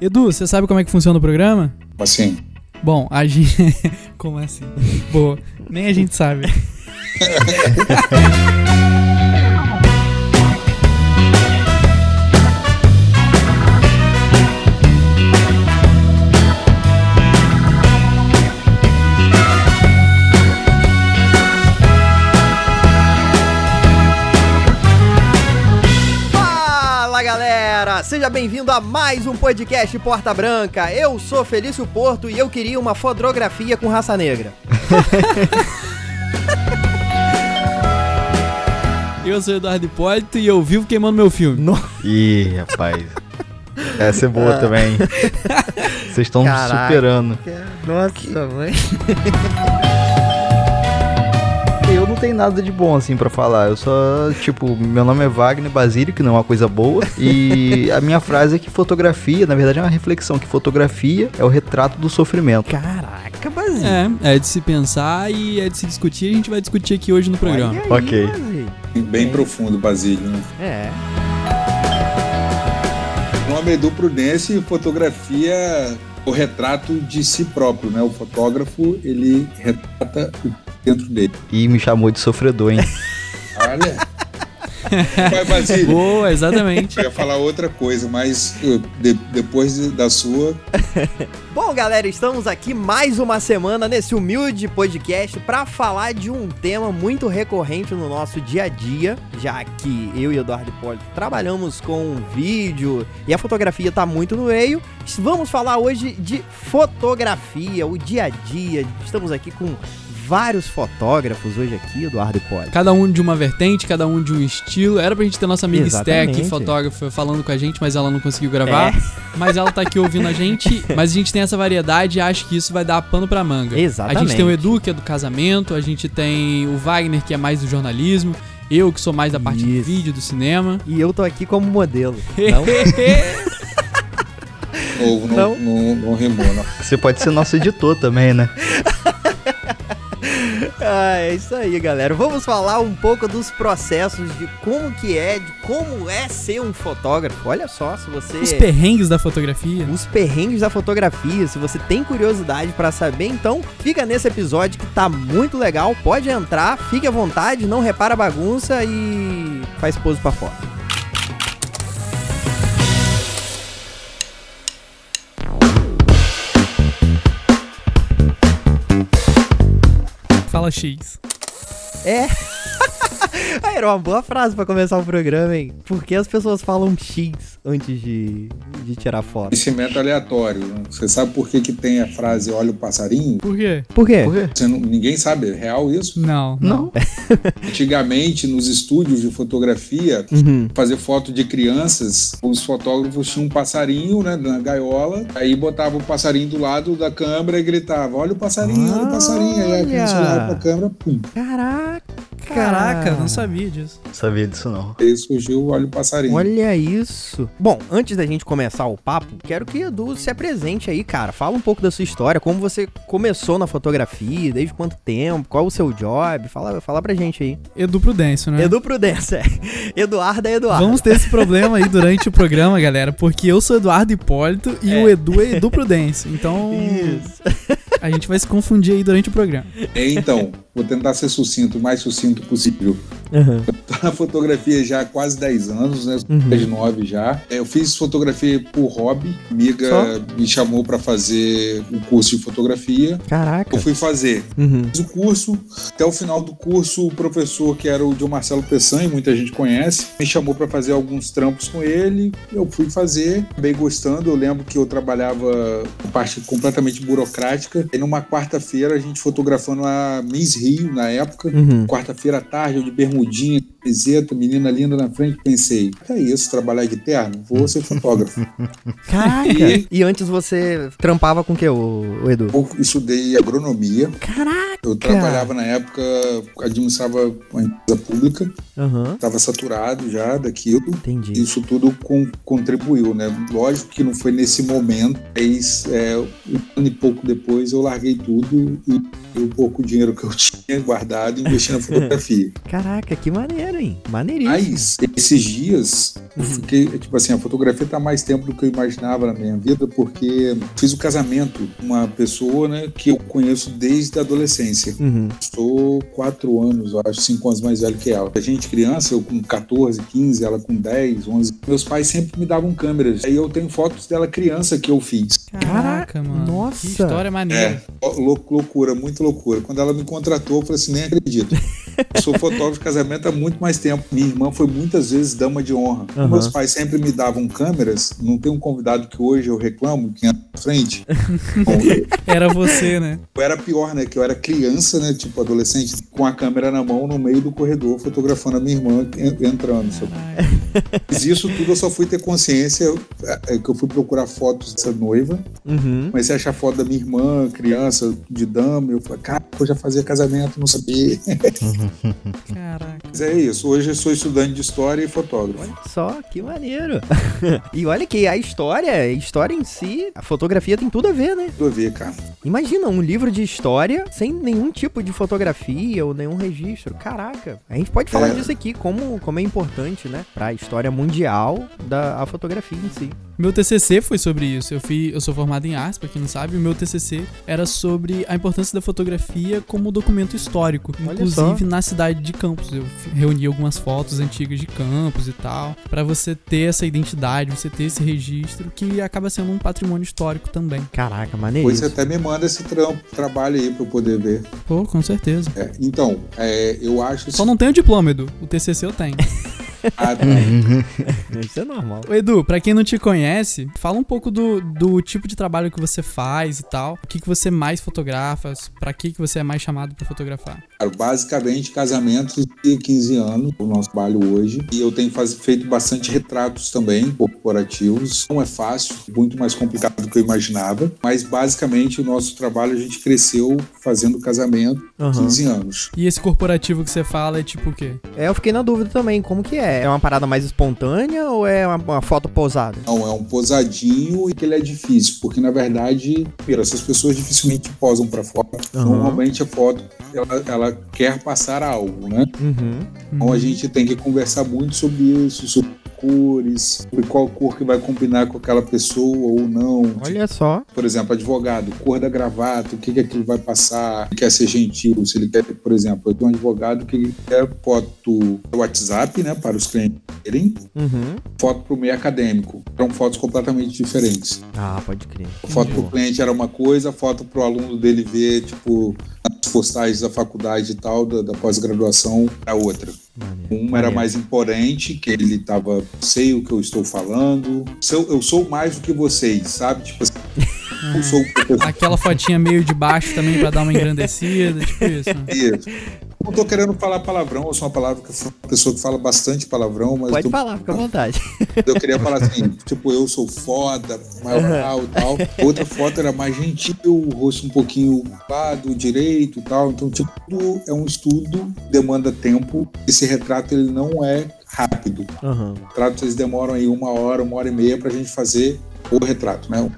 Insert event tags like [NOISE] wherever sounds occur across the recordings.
Edu, você sabe como é que funciona o programa? Assim. Bom, a gente. [LAUGHS] como assim? Boa. Nem a gente sabe. [LAUGHS] seja bem-vindo a mais um podcast Porta Branca. Eu sou Felício Porto e eu queria uma fotografia com raça negra. [LAUGHS] Eu sou o Eduardo Hipólito e eu vivo queimando meu filme. Ih, rapaz. Essa é boa também. Vocês estão superando. Nossa, mãe. [LAUGHS] Eu não tenho nada de bom assim pra falar. Eu só, tipo, meu nome é Wagner Basílio, que não é uma coisa boa. E [LAUGHS] a minha frase é que fotografia, na verdade é uma reflexão, que fotografia é o retrato do sofrimento. Caraca, Basílio. É, é de se pensar e é de se discutir. A gente vai discutir aqui hoje no programa. Aí, Ok. Basílio. Bem profundo, Basílio. Né? É. O nome é Edu Prudência e fotografia o retrato de si próprio, né? O fotógrafo, ele retrata o dentro dele. E me chamou de sofredor, hein? Olha. Vai, Basílio. Boa, exatamente. Eu ia falar outra coisa, mas de- depois da sua, [LAUGHS] Bom, galera, estamos aqui mais uma semana nesse humilde podcast para falar de um tema muito recorrente no nosso dia a dia, já que eu e Eduardo Hipólito trabalhamos com vídeo e a fotografia tá muito no meio. Vamos falar hoje de fotografia, o dia a dia. Estamos aqui com vários fotógrafos hoje aqui, Eduardo Hipólito. Cada um de uma vertente, cada um de um estilo. Era pra gente ter nossa amiga aqui, Exatamente. fotógrafa, falando com a gente, mas ela não conseguiu gravar. É. Mas ela tá aqui ouvindo a gente. [LAUGHS] Mas a gente tem essa variedade e acho que isso vai dar pano pra manga. Exatamente. A gente tem o Edu, que é do casamento, a gente tem o Wagner, que é mais do jornalismo, eu, que sou mais da parte do Isso. vídeo, do cinema. E eu tô aqui como modelo. Não? [LAUGHS] novo, não, Não. não, não rimou, não. Você pode ser nosso editor também, né? [LAUGHS] Ah, é isso aí, galera. Vamos falar um pouco dos processos de como que é, de como é ser um fotógrafo. Olha só, se você Os perrengues da fotografia. os perrengues da fotografia, se você tem curiosidade pra saber, então fica nesse episódio que tá muito legal. Pode entrar, fique à vontade, não repara a bagunça e faz pose pra fora. X. É. Ah, Era uma boa frase pra começar o programa, hein? Por que as pessoas falam X antes de, de tirar foto? Conhecimento aleatório. né? Você sabe por que, que tem a frase olha o passarinho? Por quê? Por quê? Por quê? Você não- ninguém sabe, é real isso? Não. Não. [LAUGHS] Antigamente, nos estúdios de fotografia, Uhum. fazer foto de crianças, os fotógrafos tinham um passarinho, né, na gaiola, aí botava o passarinho do lado da câmera e gritava, olha o passarinho, olha o passarinho, aí a criança Olha! olhava pra câmera, pum, Caraca! Caraca, não sabia disso. Não sabia disso não. aí surgiu o olha o passarinho. Olha isso. Bom, antes da gente começar o papo, quero que Edu se apresente aí, cara. Fala um pouco da sua história, como você começou na fotografia, desde quanto tempo, qual o seu job. Fala, fala pra gente aí. Edu Prudêncio, né? Edu Prudência. [LAUGHS] Eduardo é Eduardo. Vamos ter esse problema aí durante o programa, galera, porque eu sou Eduardo Hipólito e É. o Edu é Edu Prudêncio. Então, Isso. a gente vai se confundir aí durante o programa. Então, vou tentar ser sucinto, mais sucinto possível. Uhum. Tô na fotografia já há quase 10 anos, né? Uhum. Mais de 9 já. É, Eu fiz fotografia por hobby. Amiga Só? me chamou para fazer um curso de fotografia. Caraca. Eu fui fazer. Uhum. Fiz o curso. Até o final do curso, o professor, que era o Diogo Marcelo Peçanha, muita gente conhece, me chamou para fazer alguns trampos com ele. Eu fui fazer, acabei gostando. Eu lembro que eu trabalhava com parte completamente burocrática. E numa quarta-feira, a gente fotografando a Miss Rio, na época. Uhum. Quarta-feira à tarde, eu de bermudinha, camiseta, menina linda na frente, pensei, que é isso, trabalhar de terno? Vou ser fotógrafo. [LAUGHS] Caraca. E- E antes você trampava com o que, o, o Edu? eu estudei agronomia, Caraca. Eu trabalhava na época, administrava uma empresa pública, estava saturado já daquilo. entendi. Isso tudo com- contribuiu, né? Lógico que não foi nesse momento, mas é, um ano e pouco depois eu larguei tudo e o pouco dinheiro que eu [LAUGHS] tinha guardado investi na fotografia. [LAUGHS] Caraca, que maneiro, hein? Maneiríssimo. Mas, esses dias, eu fiquei, tipo assim, a fotografia tá mais tempo do que eu imaginava na minha vida, porque fiz o casamento com uma pessoa, né, que eu conheço desde a adolescência. Uhum. Sou quatro anos, eu acho, cinco anos mais velho que ela. A gente criança, eu com 14, 15, ela com 10, 11. Meus pais sempre me davam câmeras. Aí eu tenho fotos dela criança que eu fiz. Caraca, mano. nossa. Que história maneira. É, lou- loucura, muito loucura. Quando ela me contratou, eu falei assim, nem acredito. Eu [LAUGHS] sou fotógrafo de casamento há muito mais tempo. Minha irmã foi muitas vezes dama de honra. Aham. Meus pais sempre me davam câmeras. Não tem um convidado que hoje eu reclamo, que entra na frente. [LAUGHS] Bom, Era você, né? eu era pior, né? Que eu era criança, né? Tipo adolescente, com a câmera na mão no meio do corredor, fotografando a minha irmã en- entrando. sabe? Mas isso tudo eu só fui ter consciência é, que eu fui procurar fotos dessa noiva. Uhum. Comecei a achar foto da minha irmã, criança, de dama. Eu falei, cara, eu já fazia casamento, não sabia. [LAUGHS] Caraca. Mas é isso. Hoje eu sou estudante de história e fotógrafo. Olha só, que maneiro. [LAUGHS] e olha que a história, a história em si, a fotografia tem tudo a ver, né? Tudo a ver, cara. Imagina um livro de história sem nenhum tipo de fotografia ou nenhum registro. Caraca, a gente pode falar É. disso aqui, como, como é importante, né? Pra história mundial da a fotografia em si. Meu TCC foi sobre isso. Eu, fui, eu sou formado em artes, pra quem não sabe. O meu TCC era sobre a importância da fotografia como documento histórico. Olha inclusive só. na cidade de Campos. Eu reuni algumas fotos antigas de Campos e tal. Pra você ter essa identidade, você ter esse registro, que acaba sendo um patrimônio histórico também. Caraca, maneiríssimo. você até me manda esse trampo, trabalho aí pra eu poder ver. Pô, com certeza. É, então, é, eu acho... Só não tenho diploma, Edu. O TCC eu tenho. [LAUGHS] Ah, Isso é normal. Ô, Edu, pra quem não te conhece, fala um pouco do, do tipo de trabalho que você faz e tal. O que, que você mais fotografa? Pra que, que você é mais chamado pra fotografar? Cara, basicamente casamentos de 15 anos, o nosso trabalho hoje. E eu tenho faz- feito bastante retratos também, corporativos. Não é fácil, muito mais complicado do que eu imaginava. Mas basicamente o nosso trabalho a gente cresceu fazendo casamento Aham. 15 anos. E esse corporativo que você fala é tipo o quê? É, eu fiquei na dúvida também, como que é? É uma parada mais espontânea ou é uma, uma foto pousada? Não, é um posadinho e que ele é difícil, porque na verdade, primeiro, essas pessoas dificilmente posam para foto. Aham. Normalmente a foto ela, ela quer passar algo, né? Uhum. Então a gente tem que conversar muito sobre isso, sobre cores, sobre qual cor que vai combinar com aquela pessoa ou não. Olha só. Por exemplo, advogado, cor da gravata, o que, que aquilo vai passar, ele quer ser gentil, se ele quer, por exemplo, eu tenho um advogado que quer foto do WhatsApp, né, para os clientes terem, Uhum. foto para o meio acadêmico. Eram fotos completamente diferentes. Ah, pode crer. A foto para o cliente era uma coisa, a foto para o aluno dele ver, tipo, nas postagens da faculdade e tal, da, da pós-graduação, era outra. Maneiro. Uma era Maneiro. mais imponente, que ele tava, sei o que eu estou falando. Sou- eu sou mais do que vocês, sabe? Tipo assim, [LAUGHS] eu professor. Aquela fotinha meio de baixo também pra dar uma engrandecida, tipo isso. né? Isso. Não tô querendo falar palavrão, eu sou uma palavra que uma pessoa que fala bastante palavrão, mas Pode tô- falar, fica à vontade. eu queria falar assim, tipo, eu sou foda, maioral e tal. Outra foto era mais gentil, o rosto um pouquinho lado, direito e tal. Então, tipo, tudo é um estudo, demanda tempo. Esse retrato, ele não é rápido. Aham. retratos eles demoram aí uma hora, uma hora e meia pra gente fazer o retrato, né?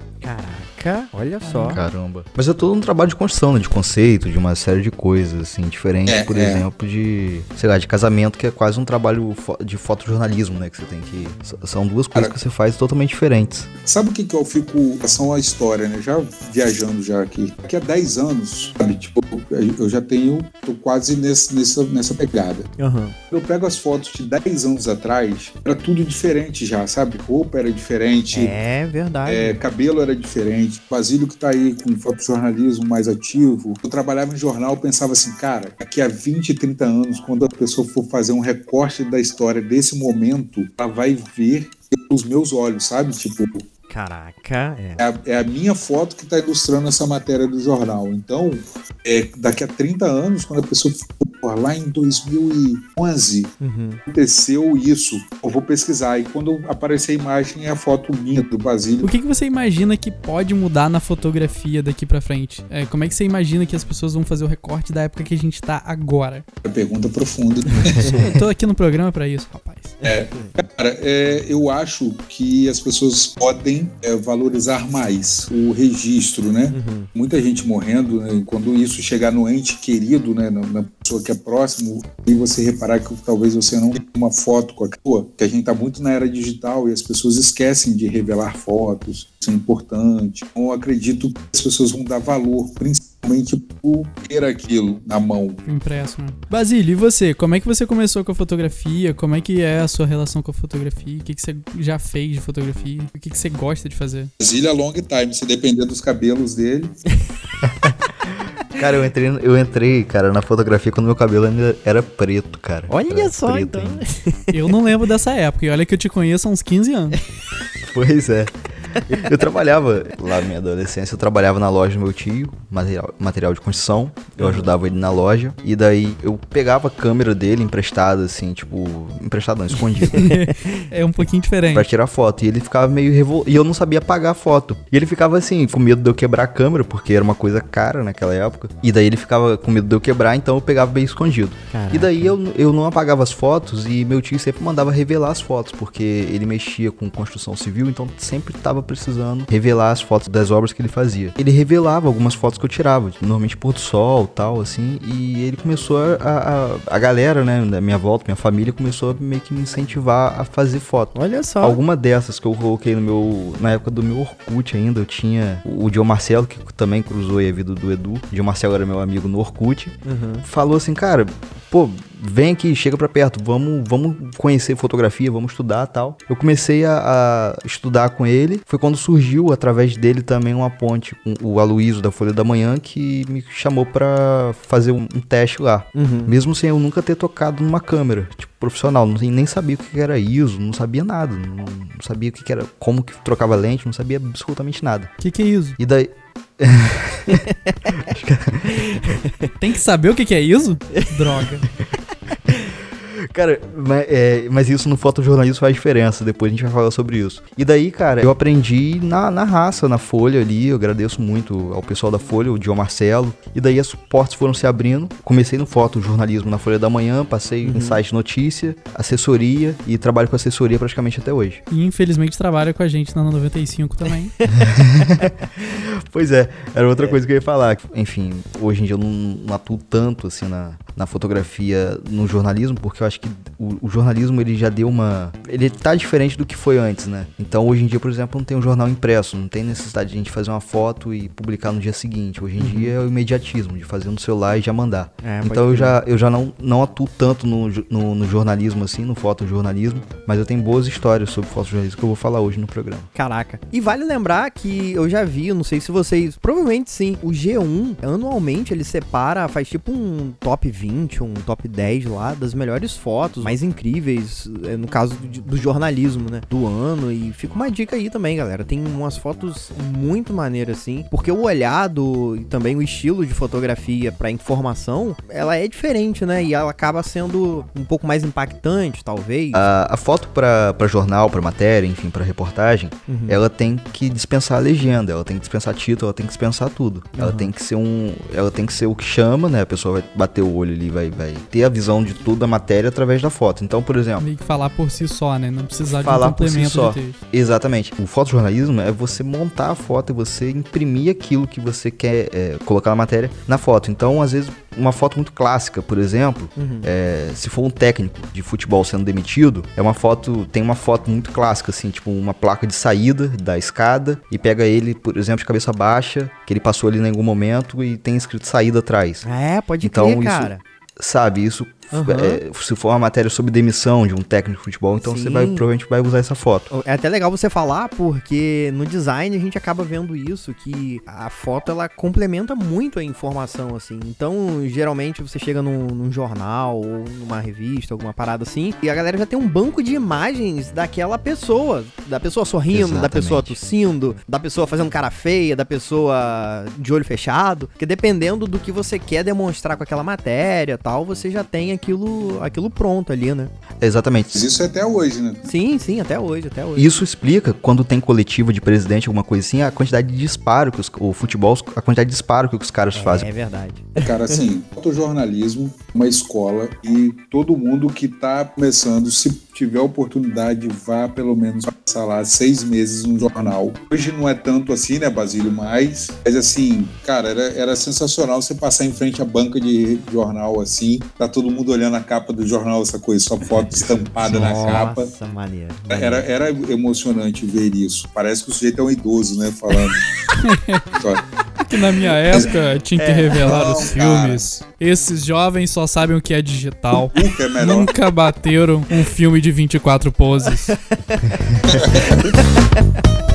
Caraca, olha só. Caramba. Mas é todo um trabalho de construção, né? De conceito, de uma série de coisas, assim, diferentes, É, por é. exemplo, de, sei lá, de casamento, que é quase um trabalho de fotojornalismo, né? Que você tem que. São duas coisas Cara- que você faz totalmente diferentes. Sabe o que, que eu fico relação à história, né? Já viajando já aqui. Daqui a 10 anos, sabe? Tipo, eu já tenho, tô quase nesse, nessa, nessa pegada. Aham. Eu pego as fotos de 10 anos atrás, era tudo diferente já, sabe? Roupa era diferente. É verdade. É, cabelo era diferente. Basílio que tá aí com fotojornalismo mais ativo. Eu trabalhava em jornal, pensava assim, cara, daqui a 20, 30 anos, quando a pessoa for fazer um recorte da história desse momento, ela vai ver pelos meus olhos, sabe? Tipo, Caraca, é. é a, é a minha foto que está ilustrando essa matéria do jornal. Então, é, daqui a 30 anos, quando a pessoa for Pô, lá em 2011 Uhum. aconteceu isso. Eu vou pesquisar. E quando aparecer a imagem, é a foto minha do Basílio. O que, que você imagina que pode mudar na fotografia daqui pra frente? É, como é que você imagina que as pessoas vão fazer o recorte da época que a gente tá agora? Pergunta profunda. [LAUGHS] Eu tô aqui no programa pra isso, rapaz. Cara, é, eu acho que as pessoas podem é, valorizar mais o registro, né? Uhum. Muita gente morrendo, né? quando isso chegar no ente querido, né? Na, na pessoa que é próximo, e você reparar que talvez você não tenha uma foto com a pessoa, que a gente tá muito na era digital e as pessoas esquecem de revelar fotos, isso é importante. Então, eu acredito que as pessoas vão dar valor, principalmente por ter aquilo na mão. Impresso, né? Basílio, e você? Como é que você começou com a fotografia? Como é que é a sua relação com a fotografia? O que, que você já fez de fotografia? O que, que você gosta de fazer? Brasília long time, se depender dos cabelos dele. [LAUGHS] Cara, eu entrei, eu entrei, cara, na fotografia quando meu cabelo ainda era preto, cara. Olha Era só, preto então. Eu não lembro dessa época, e olha que eu te conheço há uns 15 anos. [LAUGHS] Pois é. Eu trabalhava lá na minha adolescência, eu trabalhava na loja do meu tio, material, material de construção. Eu ajudava ele na loja. E daí eu pegava a câmera dele emprestada, assim, tipo. Emprestada não, escondida. [LAUGHS] É um pouquinho diferente. pra tirar foto. E ele ficava meio revol... E eu não sabia apagar a foto. E ele ficava assim, com medo de eu quebrar a câmera, porque era uma coisa cara naquela época. E daí ele ficava com medo de eu quebrar, então eu pegava bem escondido. Caraca. E daí eu, eu não apagava as fotos e meu tio sempre mandava revelar as fotos, porque ele mexia com construção civil, então sempre tava precisando revelar as fotos das obras que ele fazia. Ele revelava algumas fotos que eu tirava, normalmente pôr do sol tal, assim, e ele começou a, a, a galera, né, da minha volta, minha família, começou a meio que me incentivar a fazer foto. Olha só. Alguma dessas que eu coloquei no meu. Na época do meu Orkut ainda, eu tinha o o Marcelo, que também cruzou aí a vida do Edu. O Dio Marcelo era meu amigo no Orkut. Uhum. Falou assim, cara, pô, vem aqui, chega pra perto, vamos, vamos conhecer fotografia, vamos estudar tal. Eu comecei a, a estudar com ele. Foi quando surgiu, através dele, também uma ponte com o Aloysio da Folha da Manhã, que me chamou pra fazer um, um teste lá. Uhum. Mesmo sem eu nunca ter tocado numa câmera, tipo, profissional, não, nem sabia o que era ISO, não sabia nada, não, não sabia o que era, como que trocava lente, não sabia absolutamente nada. O que, que é isso? E daí, [LAUGHS] [LAUGHS] Tem que saber o que, que é isso? Droga. [LAUGHS] Cara, mas, é, mas isso no fotojornalismo faz diferença, depois a gente vai falar sobre isso. E daí, cara, eu aprendi na, na raça, na Folha ali, eu agradeço muito ao pessoal da Folha, o Dio Marcelo, e daí as portas foram se abrindo. Comecei no fotojornalismo na Folha da Manhã, passei em site notícia, assessoria, e trabalho com assessoria praticamente até hoje. E infelizmente trabalha com a gente na 95 também. [LAUGHS] Pois é, era outra coisa que eu ia falar. Enfim, hoje em dia eu não, não atuo tanto assim na, na fotografia no jornalismo, porque eu acho que o, o jornalismo ele já deu uma. Ele tá diferente do que foi antes, né? Então hoje em dia, por exemplo, não tem um jornal impresso, não tem necessidade de a gente fazer uma foto e publicar no dia seguinte. Hoje em dia é o imediatismo, de fazer no celular e já mandar. É, então eu já, eu já não, não atuo tanto no, no, no jornalismo assim, no fotojornalismo, mas eu tenho boas histórias sobre fotojornalismo que eu vou falar hoje no programa. Caraca. E vale lembrar que eu já vi, eu não sei se vocês. Provavelmente sim. O G1, anualmente, ele separa, faz tipo um top 20, um top 10 lá, das melhores fotos, mais incríveis, é, no caso do, do jornalismo, né? Do ano. E fica uma dica aí também, galera. Tem umas fotos muito maneiras, assim. Porque o olhado e também o estilo de fotografia pra informação, ela é diferente, né? E ela acaba sendo um pouco mais impactante, talvez. A, a foto pra jornal, pra matéria, enfim, pra reportagem, Uhum. ela tem que dispensar a legenda, ela tem que dispensar título, ela tem que dispensar tudo. Ela Uhum. tem que ser um, ela tem que ser o que chama, né? A pessoa vai bater o olho ali, vai, vai ter a visão de tudo da matéria através da foto. Então, por exemplo, Meio que falar por si só, né? Não precisar Falar de um por si complemento só. Exatamente. O fotojornalismo é você montar a foto e você imprimir aquilo que você quer é, colocar na matéria na foto. Então, às vezes, uma foto muito clássica, por exemplo, Uhum. é, se for um técnico de futebol sendo demitido, é uma foto, tem uma foto muito clássica, assim, tipo uma placa de saída da escada e pega ele, por exemplo, de cabeça baixa, que ele passou ali em algum momento e tem escrito saída atrás. É, pode Então, crer, isso- cara. Sabe, isso Aham. É, se for uma matéria sobre demissão de um técnico de futebol, então Sim. você vai provavelmente vai usar essa foto. É até legal você falar, porque no design a gente acaba vendo isso, que a foto ela complementa muito a informação, assim. Então, geralmente você chega num, num jornal ou numa revista, alguma parada assim, e a galera já tem um banco de imagens daquela pessoa. Da pessoa sorrindo, da Exatamente. pessoa tossindo, da pessoa fazendo cara feia, da pessoa de olho fechado. Porque dependendo do que você quer demonstrar com aquela matéria tal, você já tem aquilo, aquilo pronto ali, né? Exatamente. Mas isso é até hoje, né? Sim, sim, até hoje, até hoje. Isso explica, quando tem coletiva de presidente, alguma coisa assim, a quantidade de disparo que os, o futebol, a quantidade de disparo que os caras fazem. É verdade. Cara, assim, [LAUGHS] fotojornalismo, uma escola e todo mundo que tá começando, se tiver oportunidade, vá pelo menos passar lá seis meses no jornal. Hoje não é tanto assim, né, Basílio? Mas, mas assim, cara, era, era sensacional você passar em frente à banca de jornal assim, tá todo mundo olhando a capa do jornal, essa coisa, só foto estampada na capa. Nossa, maneiro. Era, era emocionante ver isso. Parece que o sujeito é um idoso, né? Falando. [LAUGHS] Que na minha época tinha que revelar Não, os filmes. Esses jovens só sabem o que é digital. o que é melhor. Nunca bateram um filme de 24 poses. [LAUGHS]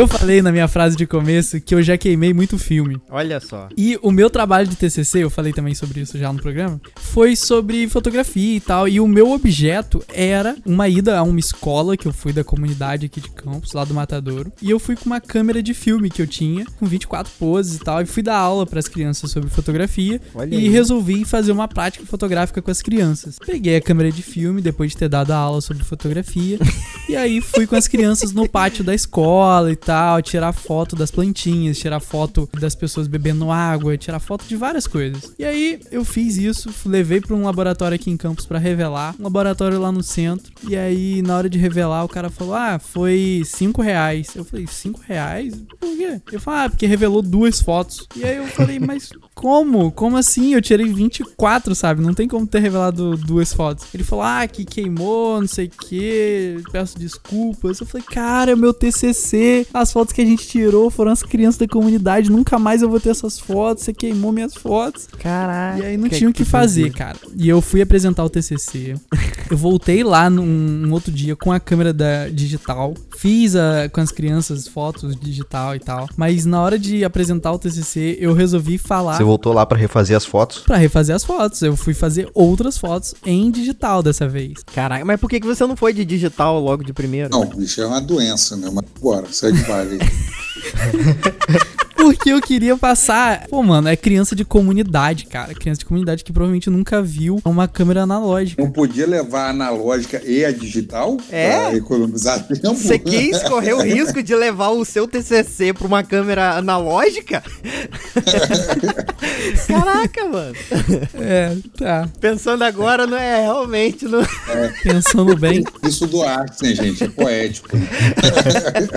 Eu falei na minha frase de começo que eu já queimei muito filme. Olha só. E o meu trabalho de TCC, eu falei também sobre isso já no programa, foi sobre fotografia e tal. E o meu objeto era uma ida a uma escola que eu fui da comunidade aqui de Campos, lá do Matadouro. E eu fui com uma câmera de filme que eu tinha, com 24 poses e tal. E fui dar aula para as crianças sobre fotografia. Olha e aí. resolvi fazer uma prática fotográfica com as crianças. Peguei a câmera de filme depois de ter dado a aula sobre fotografia. [LAUGHS] e aí fui com as crianças no pátio da escola e tal, tirar foto das plantinhas, tirar foto das pessoas bebendo água, tirar foto de várias coisas. E aí eu fiz isso, levei para um laboratório aqui em Campos para revelar, um laboratório lá no centro. E aí na hora de revelar o cara falou: "Ah, foi 5 reais". Eu falei: 5 reais? Por quê? Eu falei: "Ah, porque revelou duas fotos". E aí eu falei: [LAUGHS] "Mas como? Como assim? Eu tirei 24, sabe? Não tem como ter revelado duas fotos. Ele falou, ah, que queimou, não sei o que, peço desculpas. Eu falei, cara, é meu TCC. As fotos que a gente tirou foram as crianças da comunidade. Nunca mais eu vou ter essas fotos. Você queimou minhas fotos. Caraca. E aí não tinha o que fazer, cara. E eu fui apresentar o TCC. [LAUGHS] Eu voltei lá num, num outro dia com a câmera da digital. Fiz a, com as crianças fotos digital e tal. Mas na hora de apresentar o TCC, eu resolvi falar Você voltou lá pra refazer as fotos. Pra refazer as fotos. Eu fui fazer outras fotos em digital dessa vez. Caraca, mas por que, que você não foi de digital logo de primeiro? Não, bicho, é uma doença, né? Mas bora, segue o baile. [LAUGHS] Porque eu queria passar. Pô, mano, é criança de comunidade, cara. Criança de comunidade que provavelmente nunca viu uma câmera analógica. Não podia levar a analógica e a digital É? pra economizar tempo. Você quis correr o risco de levar o seu TCC pra uma câmera analógica? [LAUGHS] Caraca, mano. É, tá. Pensando agora, não é realmente. Não... Pensando bem. Isso do arte, né, gente? É poético. [LAUGHS]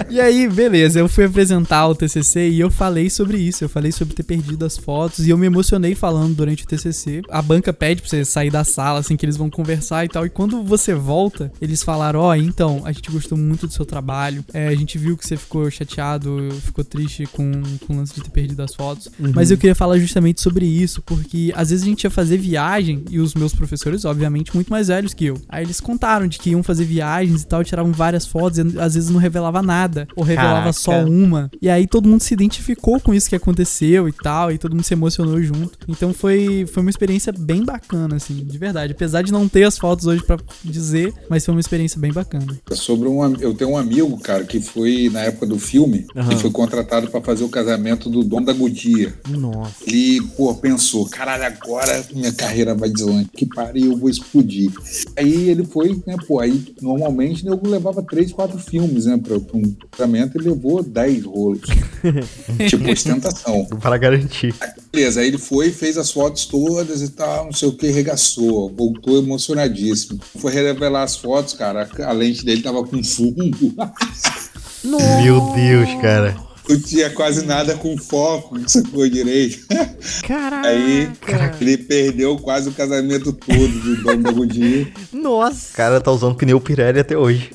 E aí, beleza, eu fui apresentar o TCC e eu falei sobre isso. Eu falei sobre ter perdido as fotos e eu me emocionei falando durante o TCC. A banca pede pra você sair da sala, assim, que eles vão conversar e tal. E quando você volta, eles falaram: Ó, então, a gente gostou muito do seu trabalho. É, a gente viu que você ficou chateado, ficou triste com, com o lance de ter perdido as fotos. Mas eu queria falar justamente sobre isso, porque às vezes a gente ia fazer viagem e os meus professores, obviamente, muito mais velhos que eu. Aí eles contaram de que iam fazer viagens e tal, tiravam várias fotos e às vezes não revelava nada, ou revelava Caraca. só uma. E aí todo mundo se identificou com isso que aconteceu e tal, e todo mundo se emocionou junto. Então foi, foi uma experiência bem bacana, assim, de verdade. Apesar de não ter as fotos hoje pra dizer, mas foi uma experiência bem bacana. É Sobre um, eu tenho um amigo, cara, que foi na época do filme, Aham. que foi contratado pra fazer o casamento do dono da Goodyear. Nossa. Ele, pô, pensou, caralho, agora minha carreira vai deslanchar, que pariu, eu vou explodir. Aí ele foi, né, pô, aí normalmente eu levava três, quatro filmes, né, pra, pra um casamento, ele levou dez rolos. [LAUGHS] tipo, ostentação. [LAUGHS] Para garantir. Beleza, aí ele foi, fez as fotos todas e tal, não sei o que, regaçou, voltou emocionadíssimo. Foi revelar as fotos, cara, a lente dele tava com fundo, [LAUGHS] Meu Deus, cara. não tinha quase nada com foco, não sacou direito. [LAUGHS] Caraca. Aí ele perdeu quase o casamento todo do dono da Goodyear. Nossa. O cara tá usando pneu Pirelli até hoje.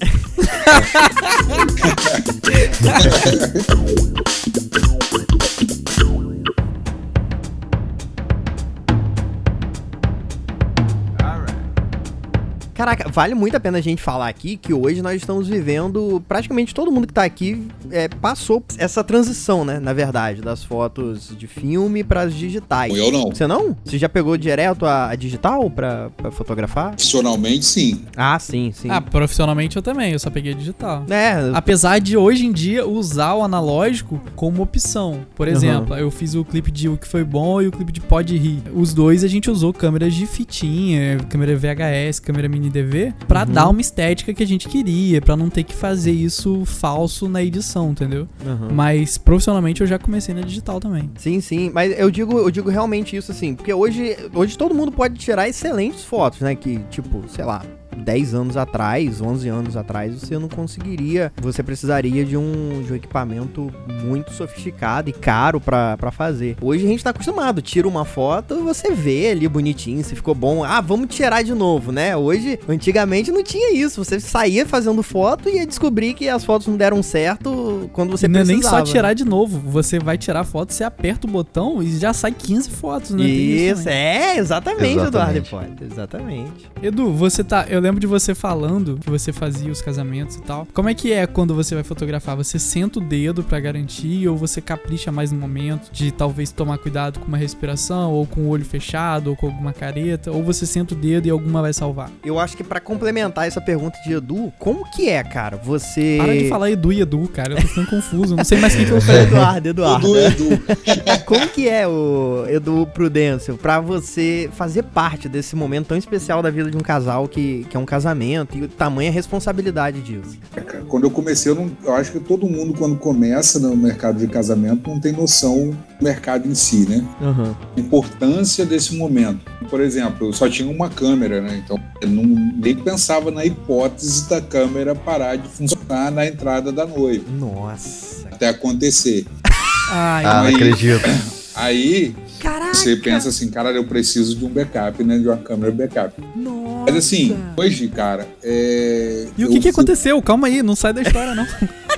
Caraca, vale muito a pena a gente falar aqui que hoje nós estamos vivendo. Praticamente todo mundo que tá aqui é, passou essa transição, né? Na verdade, das fotos de filme para as digitais. Eu não. Você não? Você já pegou direto a, a digital pra, pra fotografar? Profissionalmente, sim. Ah, sim, sim. Ah, profissionalmente eu também, eu só peguei digital. é, Apesar de hoje em dia usar o analógico como opção. Por exemplo, eu fiz o clipe de O Que Foi Bom e o clipe de Pode Rir. Os dois a gente usou câmeras de fitinha, câmera VHS, câmera mini DV, pra Uhum. dar uma estética que a gente queria, pra não ter que fazer isso falso na edição, entendeu? Aham. Mas profissionalmente eu já comecei na digital também. Sim, sim, mas eu digo, eu digo realmente isso assim, porque hoje, hoje todo mundo pode tirar excelentes fotos, né? Que, tipo, sei lá, 10 anos atrás, 11 anos atrás, você não conseguiria, você precisaria de um, de um equipamento muito sofisticado e caro pra, pra fazer. Hoje a gente tá acostumado, tira uma foto, você vê ali bonitinho, se ficou bom, ah, vamos tirar de novo, né? Hoje, antigamente não tinha isso, você saía fazendo foto e ia descobrir que as fotos não deram certo quando você não é nem só tirar de novo, você vai tirar foto, você aperta o botão e já sai 15 fotos, né? Isso, também. é, exatamente, Eduardo Exatamente. Hipólito, exatamente. Edu, você tá. Eu lembro de você falando que você fazia os casamentos e tal. Como é que é quando você vai fotografar? Você senta o dedo pra garantir ou você capricha mais no momento de talvez tomar cuidado com uma respiração ou com o olho fechado ou com alguma careta? Ou você senta o dedo e alguma vai salvar? Eu acho que pra complementar essa pergunta de Edu, como que é, cara? Você. Para de falar Edu e Edu, cara. Eu tô ficando confuso. Não sei mais quem que eu falei. [LAUGHS] Eduardo, Eduardo. Edu, Edu. [LAUGHS] Como que é o Edu Prudêncio pra você fazer parte desse momento tão especial da vida de um casal que, que é um casamento e o tamanho e a responsabilidade disso? Cara, Quando eu comecei, eu, não, eu acho que todo mundo, quando começa no mercado de casamento, não tem noção do mercado em si, né? A importância desse momento. Por exemplo, eu só tinha uma câmera, né? Então eu não, nem pensava na hipótese da câmera parar de funcionar na entrada da noiva, Nossa. até acontecer. Ai, Ah, não Aí- acredito. Aí Caraca. você pensa assim, cara, eu preciso de um backup, né? De uma câmera backup. Nossa. Mas assim, hoje, cara, é. E o eu que, que aconteceu? Calma aí, não sai da história, não. [LAUGHS]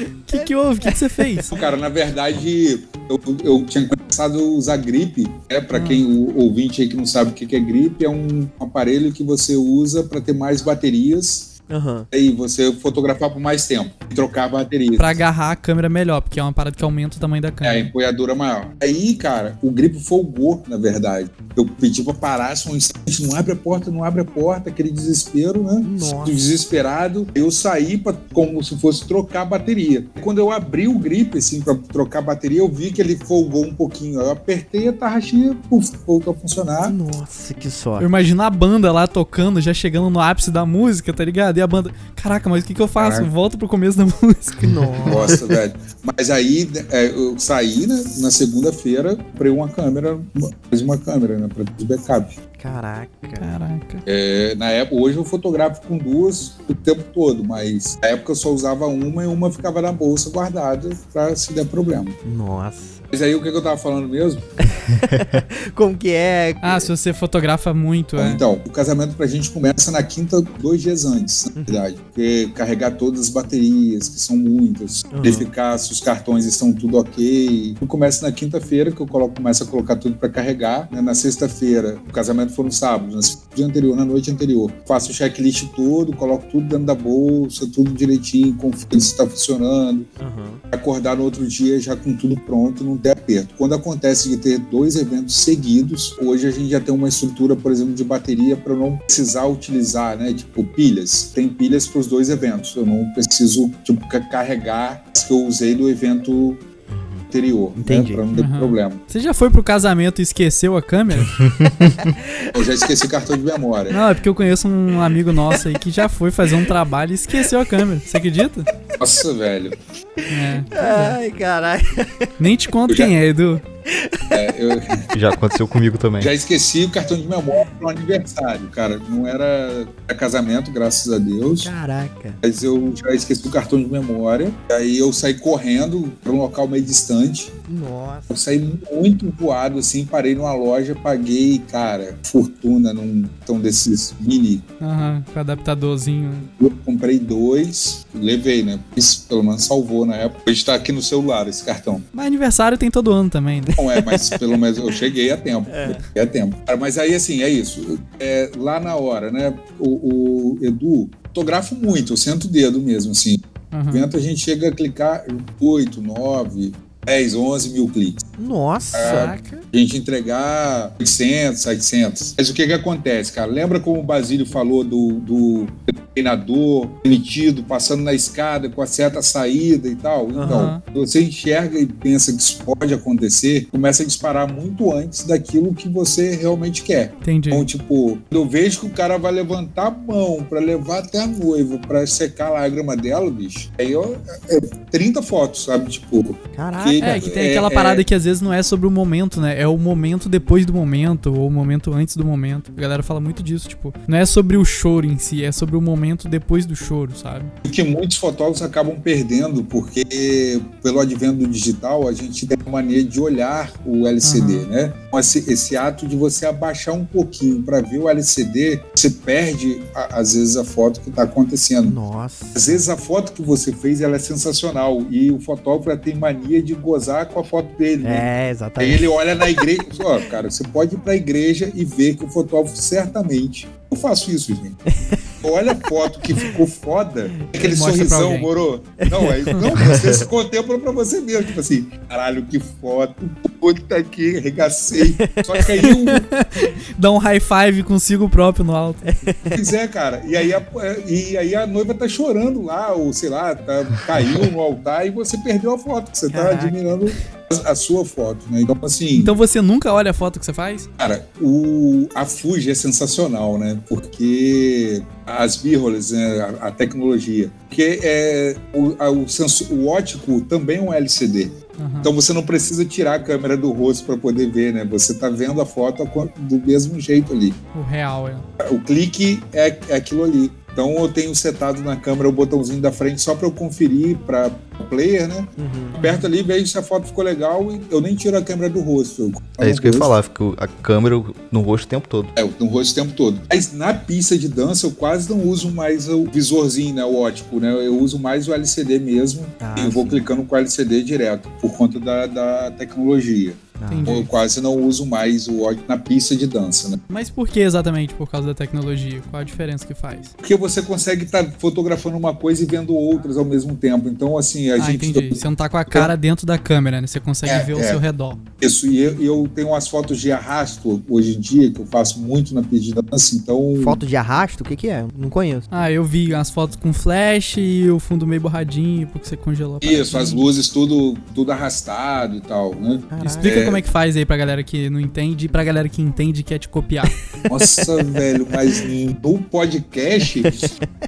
O que, que houve? O que, que você fez? Cara, na verdade, eu, eu tinha começado a usar grip, né? Para quem o ouvinte aí que não sabe o que que é grip, é um aparelho que você usa para ter mais baterias Aham. e você fotografar por mais tempo e trocar a bateria. Pra agarrar a câmera melhor, porque é uma parada que aumenta o tamanho da É, a câmera. empunhadura maior. Aí, cara, o grip folgou, na verdade. Eu pedi pra parar só um instante, não abre a porta, não abre a porta, aquele desespero, né? Nossa. Desesperado. Eu saí pra, como se fosse trocar a bateria. Quando eu abri o grip, assim, pra trocar a bateria, eu vi que ele folgou um pouquinho. Eu apertei a tarraxinha, puf, voltou a funcionar. Nossa, que Eu sorte. imagino a banda lá tocando, já chegando no ápice da música, tá ligado? A banda, caraca, mas o que, que eu faço? Caraca. Volta pro começo da [LAUGHS] música. Nossa. Nossa, velho. Mas aí é, eu saí, né? Na segunda-feira, comprei uma câmera, mais uma câmera, né? Pra ter backup. Caraca. Caraca. É, na época, hoje eu fotografo com duas o tempo todo, mas na época eu só usava uma e uma ficava na bolsa guardada pra se der problema. Nossa. Mas aí o que, eu tava falando mesmo? [LAUGHS] Como que é? Ah, se você fotografa muito, é. Então, o casamento pra gente começa na quinta, dois dias antes, na verdade. Porque carregar todas as baterias, que são muitas, Uhum. verificar se os cartões estão tudo ok. Tudo começa na quinta-feira, que eu coloco, começo a colocar tudo pra carregar. né? Na sexta-feira, o casamento foi no sábado, no dia anterior, na noite anterior. Faço o checklist todo, coloco tudo dentro da bolsa, tudo direitinho, confiro se está funcionando. Aham. Acordar no outro dia já com tudo pronto, não Quando acontece de ter dois eventos seguidos, hoje a gente já tem uma estrutura, por exemplo, de bateria para não precisar utilizar, né? Tipo, pilhas. Tem pilhas para os dois eventos. Eu não preciso, tipo, ca- carregar as que eu usei do evento anterior. Entendi. Né? Para não ter Uhum. problema. Você já foi pro casamento e esqueceu a câmera? [LAUGHS] [LAUGHS] Eu já esqueci cartão de memória. Não, é porque eu conheço um amigo nosso aí que já foi fazer um trabalho e esqueceu a câmera. Você acredita? Nossa, velho. É. Ai, caralho. Nem te conto já- quem é, Edu. É, eu [LAUGHS] Já aconteceu comigo também. já esqueci o cartão de memória para um aniversário, cara. Não era, casamento, graças a Deus. Caraca. Mas eu já esqueci o cartão de memória. Aí eu saí correndo para um local meio distante. Nossa. Eu saí muito voado, assim, parei numa loja, paguei, cara, fortuna num então desses mini. Aham, com adaptadorzinho. Eu comprei dois, levei, né? Isso pelo menos salvou na época. Hoje tá aqui no celular esse cartão. Mas aniversário tem todo ano também, né? Não é, mas [LAUGHS] pelo menos eu cheguei a tempo. Eu cheguei a tempo. Mas aí, assim, é isso. É, lá na hora, né? O, o Edu, fotografo muito, eu sento o dedo mesmo, assim. No Aham. evento a gente chega a clicar 8, 9, 10, 11 mil cliques. Nossa. Saca? A gente entregar 800, 700. Mas o que que acontece, cara? Lembra como o Basílio falou do, do treinador emitido, passando na escada com a certa saída e tal? Então, Aham. você enxerga e pensa que isso pode acontecer, começa a disparar muito antes daquilo que você realmente quer. Entendi. Então, tipo, eu vejo que o cara vai levantar a mão pra levar até a noiva pra secar a lágrima dela, bicho. Aí ó, é 30 fotos, sabe? Tipo, Caraca. que- É, que tem É, aquela é. parada que às vezes não é sobre o momento, né? É o momento depois do momento, ou o momento antes do momento. A galera fala muito disso, tipo, não é sobre o choro em si, é sobre o momento depois do choro, sabe? O que muitos fotógrafos acabam perdendo, porque pelo advento do digital, a gente tem a mania de olhar o LCD, Uhum. né? Então, Esse, esse ato de você abaixar um pouquinho para ver o LCD, você perde, a- às vezes, a foto que está acontecendo. Nossa. Às vezes a foto que você fez ela é sensacional e o fotógrafo tem mania de gozar com a foto dele. né? É, Aí exatamente. ele olha na igreja, ó, cara, você pode ir pra igreja e ver que o fotógrafo certamente. Eu faço isso, gente. Olha a foto que ficou foda, aquele sorrisão, moro? Não, aí, não, você se contempla pra você mesmo, tipo assim, caralho, que foto, puta que arregacei. Só que aí o Dá um high five consigo próprio no alto. quiser, cara, e aí, a, e aí a noiva tá chorando lá, ou sei lá, tá, caiu no altar e você perdeu a foto, que você tá Caraca. admirando a, a sua foto, né? Então, assim. Então você nunca olha a foto que você faz? Cara, o, a Fuji é sensacional, né? Porque as mirrorless, né? a, a tecnologia. Porque é, o, a- o, sensor, o ótico também é um LCD. Aham. Então você não precisa tirar a câmera do rosto para poder ver, né? Você tá vendo a foto do mesmo jeito ali. O real, é. O clique é, é aquilo ali. Então eu tenho setado na câmera o botãozinho da frente só para eu conferir para o player, né? Uhum. Aperto ali, vejo se a foto ficou legal e eu nem tiro a câmera do rosto. É isso que eu ia falar, fica a câmera no rosto o tempo todo. É, no rosto o tempo todo. Mas na pista de dança eu quase não uso mais o visorzinho, né? O ótico, né? Eu uso mais o LCD mesmo. Ah, e eu vou clicando com o LCD direto, por conta da, da tecnologia. Entendi. Eu quase não uso mais o ótico na pista de dança, né? Mas por que exatamente por causa da tecnologia? Qual a diferença que faz? Porque você consegue estar fotografando uma coisa e vendo outras ao mesmo tempo. Então, assim, a ah, gente. entendi. Você não tá com a cara dentro da câmera, né? Você consegue É, ver ao é. seu redor. Isso, e eu, eu tenho umas fotos de arrasto hoje em dia, que eu faço muito na pista de dança, então. Foto de arrasto? O que que é? Não conheço. Ah, eu vi as fotos com flash e o fundo meio borradinho, porque você congelou. a Isso, as luzes tudo, tudo arrastado e tal, né? Caraca. Explica É. como é que faz aí pra galera que não entende e pra galera que entende e quer te copiar. [LAUGHS] Nossa, velho, mas no podcast,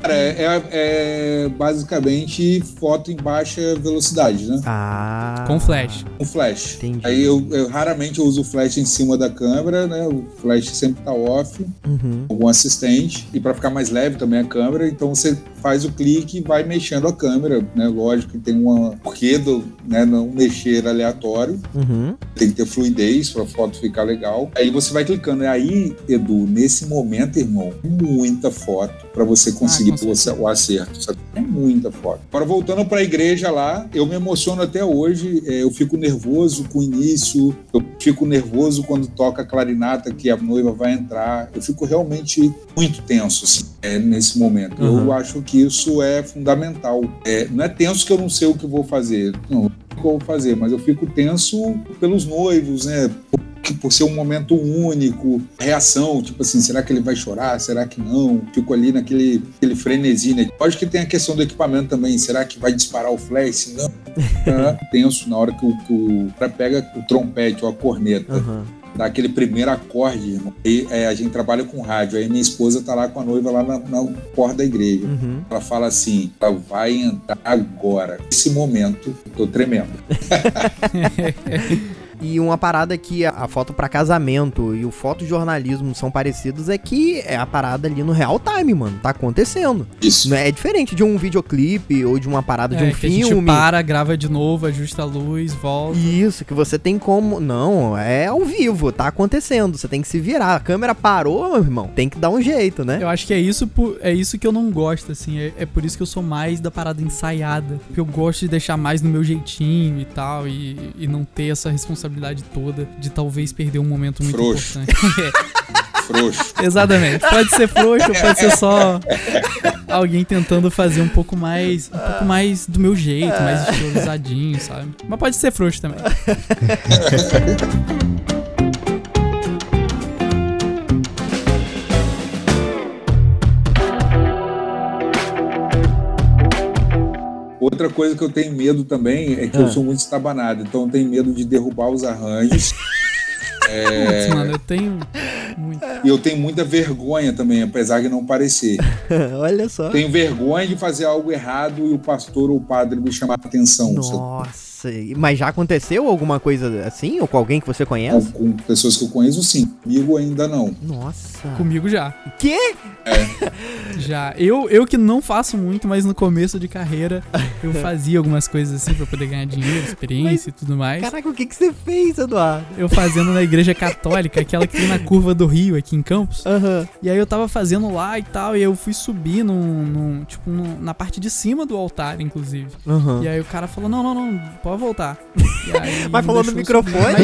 cara, é, é basicamente foto em baixa velocidade, né? Ah. Com flash. Com flash. Entendi. Aí eu, eu raramente eu uso o flash em cima da câmera, né? O flash sempre tá off, Uhum. algum assistente. E para ficar mais leve também a câmera, então você faz o clique e vai mexendo a câmera, né? Lógico que tem uma porquê do, né, não mexer aleatório. Uhum. tem que ter fluidez para a foto ficar legal. Aí você vai clicando. E aí, Edu, nesse momento, irmão, muita foto para você conseguir Ah, com o ace- o acerto. sabe? É muita foto. Agora, voltando para a igreja lá, eu me emociono até hoje. é, eu fico nervoso com o início, eu fico nervoso quando toca a clarinata que a noiva vai entrar. Eu fico realmente muito tenso assim, é, nesse momento. Eu Uhum. acho que isso é fundamental. É, não é tenso que eu não sei o que vou fazer. Não, o que eu vou fazer, mas eu fico tenso pelos noivos, né? Por, por ser um momento único, reação, tipo assim, será que ele vai chorar? Será que não? Fico ali naquele aquele frenesi, né? Lógico que tem a questão do equipamento também, será que vai disparar o flash? Não, [LAUGHS] tá tenso na hora que o, que o cara pega o trompete ou a corneta Uhum. Dá aquele primeiro acorde, irmão. E é, a gente trabalha com rádio. Aí minha esposa tá lá com a noiva lá na, na porta da igreja. Uhum. Ela fala assim: ela vai entrar agora. Nesse momento, eu tô tremendo. [LAUGHS] E uma parada que a, a foto pra casamento e o fotojornalismo são parecidos é que é a parada ali no real time, mano. Tá acontecendo. Isso. Não é diferente de um videoclipe ou de uma parada de É, um que a gente filme. para, grava de novo, ajusta a luz, volta. Isso, que você tem como. Não, é ao vivo, tá acontecendo. Você tem que se virar. A câmera parou, meu irmão. Tem que dar um jeito, né? Eu acho que é isso, é isso que eu não gosto, assim. É, é por isso que eu sou mais da parada ensaiada. Porque eu gosto de deixar mais no meu jeitinho e tal. E, e não ter essa responsabilidade toda de talvez perder um momento muito Frouxo. importante. [LAUGHS] Frouxo. Exatamente. Pode ser frouxo, ou pode ser só [LAUGHS] alguém tentando fazer um pouco mais. Um pouco mais do meu jeito, mais estilizadinho, sabe? Mas pode ser frouxo também. [LAUGHS] Outra coisa que eu tenho medo também é que Ah. eu sou muito estabanado, então eu tenho medo de derrubar os arranjos. [LAUGHS] Putz, mano, eu tenho muito. e eu tenho muita vergonha também, apesar de não parecer. [LAUGHS] Olha só. Tenho vergonha de fazer algo errado e o pastor ou o padre me chamar a atenção. Nossa, mas já aconteceu alguma coisa assim? Ou com alguém que você Com, conhece? com pessoas que eu conheço, sim. Comigo ainda não. Nossa. Comigo já. Quê? [LAUGHS] Já. Eu, eu que não faço muito, mas no começo de carreira eu fazia algumas coisas assim pra poder ganhar dinheiro, experiência e tudo mais. Caraca, o que, que você fez, Eduardo? Eu fazendo na igreja católica, aquela que tem na curva do Rio aqui em Campos. Aham. E aí eu tava fazendo lá e tal, e eu fui subir num, num- tipo, num- na parte de cima do altar, inclusive. Aham. E aí o cara falou, não, não, não, pode voltar. [LAUGHS] E aí Mas falou no microfone?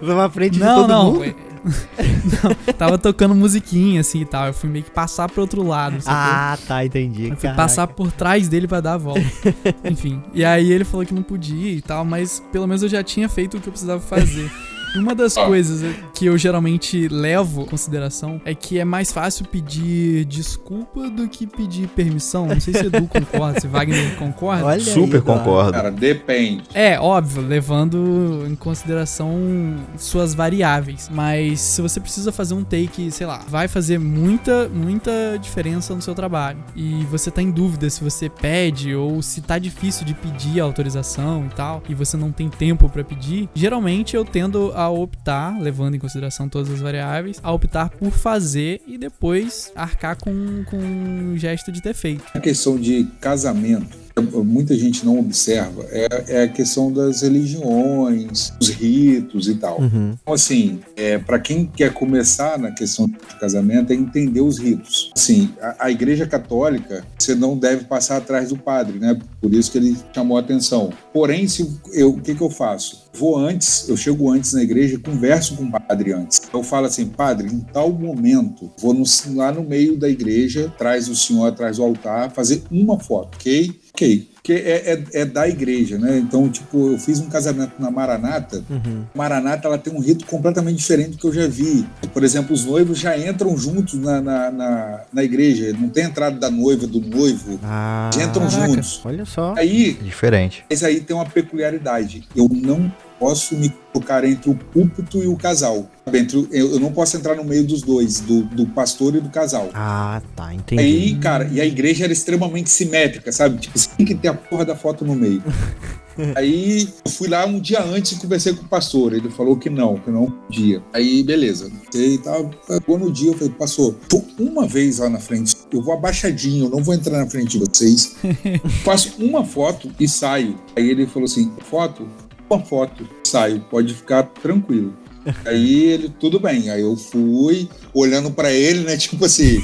Na frente de Não, todo não. mundo? foi- [LAUGHS] não, tava tocando musiquinha assim e tal. Eu fui meio que passar pro outro lado. Ah, tá, entendi. Eu fui Caraca. passar por trás dele pra dar a volta. [LAUGHS] Enfim. E aí ele falou que não podia e tal, mas pelo menos eu já tinha feito o que eu precisava fazer. Uma das Ah. coisas que eu geralmente levo em consideração é que é mais fácil pedir desculpa do que pedir permissão. Não sei se Edu [LAUGHS] concorda, se Wagner concorda. Olha aí, Super Eduardo. concordo. Cara, depende. É, óbvio, levando em consideração suas variáveis. Mas se você precisa fazer um take, sei lá, vai fazer muita, muita diferença no seu trabalho. E você tá em dúvida se você pede ou se tá difícil de pedir autorização e tal, e você não tem tempo pra pedir, geralmente eu tendo a optar, levando em consideração todas as variáveis, a optar por fazer e depois arcar com, com um gesto de ter feito. A questão de casamento, muita gente não observa, é, é a questão das religiões, os ritos e tal. Uhum. Então, assim, é, para quem quer começar na questão de casamento, é entender os ritos. Assim, a, a Igreja Católica, você não deve passar atrás do padre, né? Por isso que ele chamou a atenção. Porém, se eu, o que, que eu faço? Vou antes, eu chego antes na igreja e converso com o padre antes. Eu falo assim, padre, em tal momento, vou no- lá no meio da igreja, atrás do senhor, atrás do altar, fazer uma foto, ok? Ok. Porque é, é- é da igreja, né? Então, tipo, eu fiz um casamento na Maranata, Uhum. Maranata ela tem um rito completamente diferente do que eu já vi. Por exemplo, os noivos já entram juntos na, na, na, na igreja, não tem entrada da noiva, do noivo, Ah, já entram Caraca. juntos. olha só. Aí, Diferente. mas aí tem uma peculiaridade. Eu não posso me colocar entre o púlpito e o casal. Entre eu não posso entrar no meio dos dois, do, do pastor e do casal. Ah, tá, entendi. Aí, cara, e a igreja era extremamente simétrica, sabe? Tipo, você tem que ter a porra da foto no meio. [LAUGHS] Aí eu fui lá um dia antes e conversei com o pastor. Ele falou que não, que não podia. Aí, beleza. Aí tava, chegou no dia, eu falei, pastor, tô uma vez lá na frente, eu vou abaixadinho, eu não vou entrar na frente de vocês. [LAUGHS] Faço uma foto e saio. Aí ele falou assim: foto? Uma foto, saio, pode ficar tranquilo. [LAUGHS] Aí ele, tudo bem. Aí eu fui, olhando pra ele, né? [LAUGHS] Tipo assim,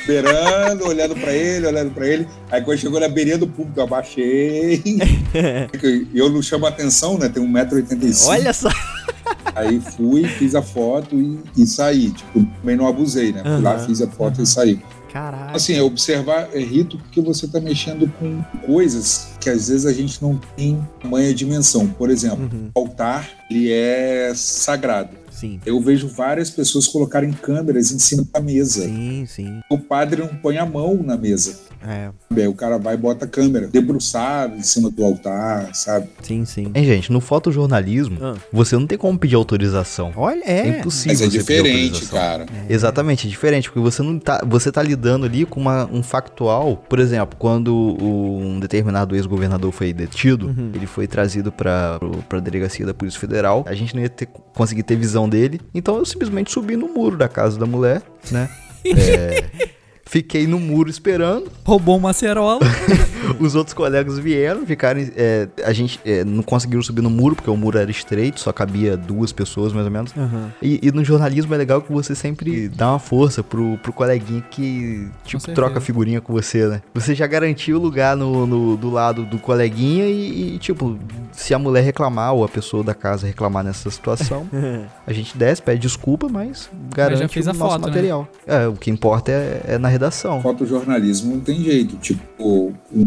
esperando, olhando pra ele, olhando pra ele. Aí quando chegou na beirinha do público, eu abaixei. [LAUGHS] eu não chamo atenção, né? Tem 1,85m. Olha só. Aí fui, fiz a foto e, e saí. Tipo, também não abusei, né? Fui lá, Aham, fiz a foto e saí. Caraca. Assim, é observar é rito porque você está mexendo com coisas que às vezes a gente não tem tamanha dimensão. Por exemplo, Uhum. o altar, ele é sagrado. Sim. Eu vejo várias pessoas colocarem câmeras em cima da mesa. Sim, sim. O padre não põe a mão na mesa. É, Aí o cara vai e bota a câmera debruçado em cima do altar, sabe? sim, sim. Hein, gente, no fotojornalismo, Ah. você não tem como pedir autorização. Olha, É, é. impossível Mas é diferente, cara. Exatamente, é diferente, porque você não tá, você tá lidando ali com uma- um factual. Por exemplo, quando um determinado ex-governador foi detido, Uhum. ele foi trazido pra, pro- pra delegacia da Polícia Federal, a gente não ia ter, conseguir ter visão dele, então eu simplesmente subi no muro da casa da mulher, né? [LAUGHS] É, fiquei no muro esperando, Roubou uma acerola. [LAUGHS] [LAUGHS] os outros colegas vieram, ficaram. é, a gente é, não conseguiu subir no muro, porque o muro era estreito, só cabia duas pessoas mais ou menos. Aham. E, e no jornalismo é legal que você sempre dá uma força pro, pro coleguinha que, tipo, troca figurinha com você, né? Você já garantiu o lugar no, no- do lado do coleguinha e, e, tipo, se a mulher reclamar ou a pessoa da casa reclamar nessa situação, [LAUGHS] a gente desce, pede desculpa, mas garante já fez o a nosso foto, né? material. É, o que importa é, é na redação. Fotojornalismo não tem jeito. Tipo, um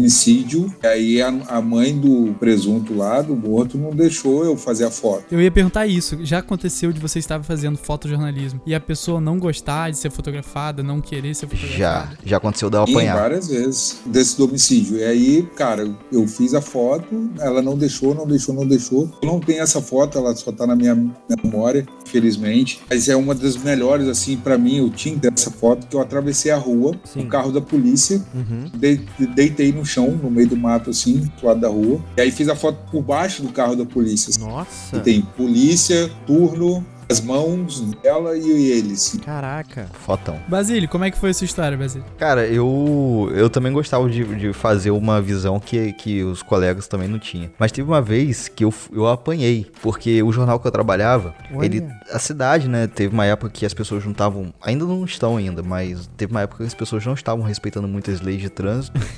homicídio, e aí a, a mãe do presunto lá, do morto, não deixou eu fazer a foto. Eu ia perguntar isso. Já aconteceu de você estar fazendo fotojornalismo e a pessoa não gostar de ser fotografada, não querer ser Já, fotografada? já aconteceu de eu E apanhar. várias vezes desse do homicídio. E aí, cara, eu fiz a foto, ela não deixou, não deixou, não deixou. Eu não tenho essa foto, ela só tá na minha memória, infelizmente. Mas é uma das melhores, assim, pra mim, eu tinha dessa foto, que eu atravessei a rua, Sim. o carro da polícia, Uhum. de- deitei no chão, no meio do mato, assim, do lado da rua. E aí fiz a foto por baixo do carro da polícia. assim. Nossa. E tem polícia, turno, as mãos dela e eles. Caraca. Fotão. Basílio, como é que foi a sua história, Basílio? Cara, eu, eu também gostava de, de fazer uma visão que, que os colegas também não tinham. Mas teve uma vez que eu, eu apanhei, porque o jornal que eu trabalhava, Olha. ele, a cidade, né, teve uma época que as pessoas não estavam, ainda não estão ainda, mas teve uma época que as pessoas não estavam respeitando muitas leis de trânsito. [LAUGHS]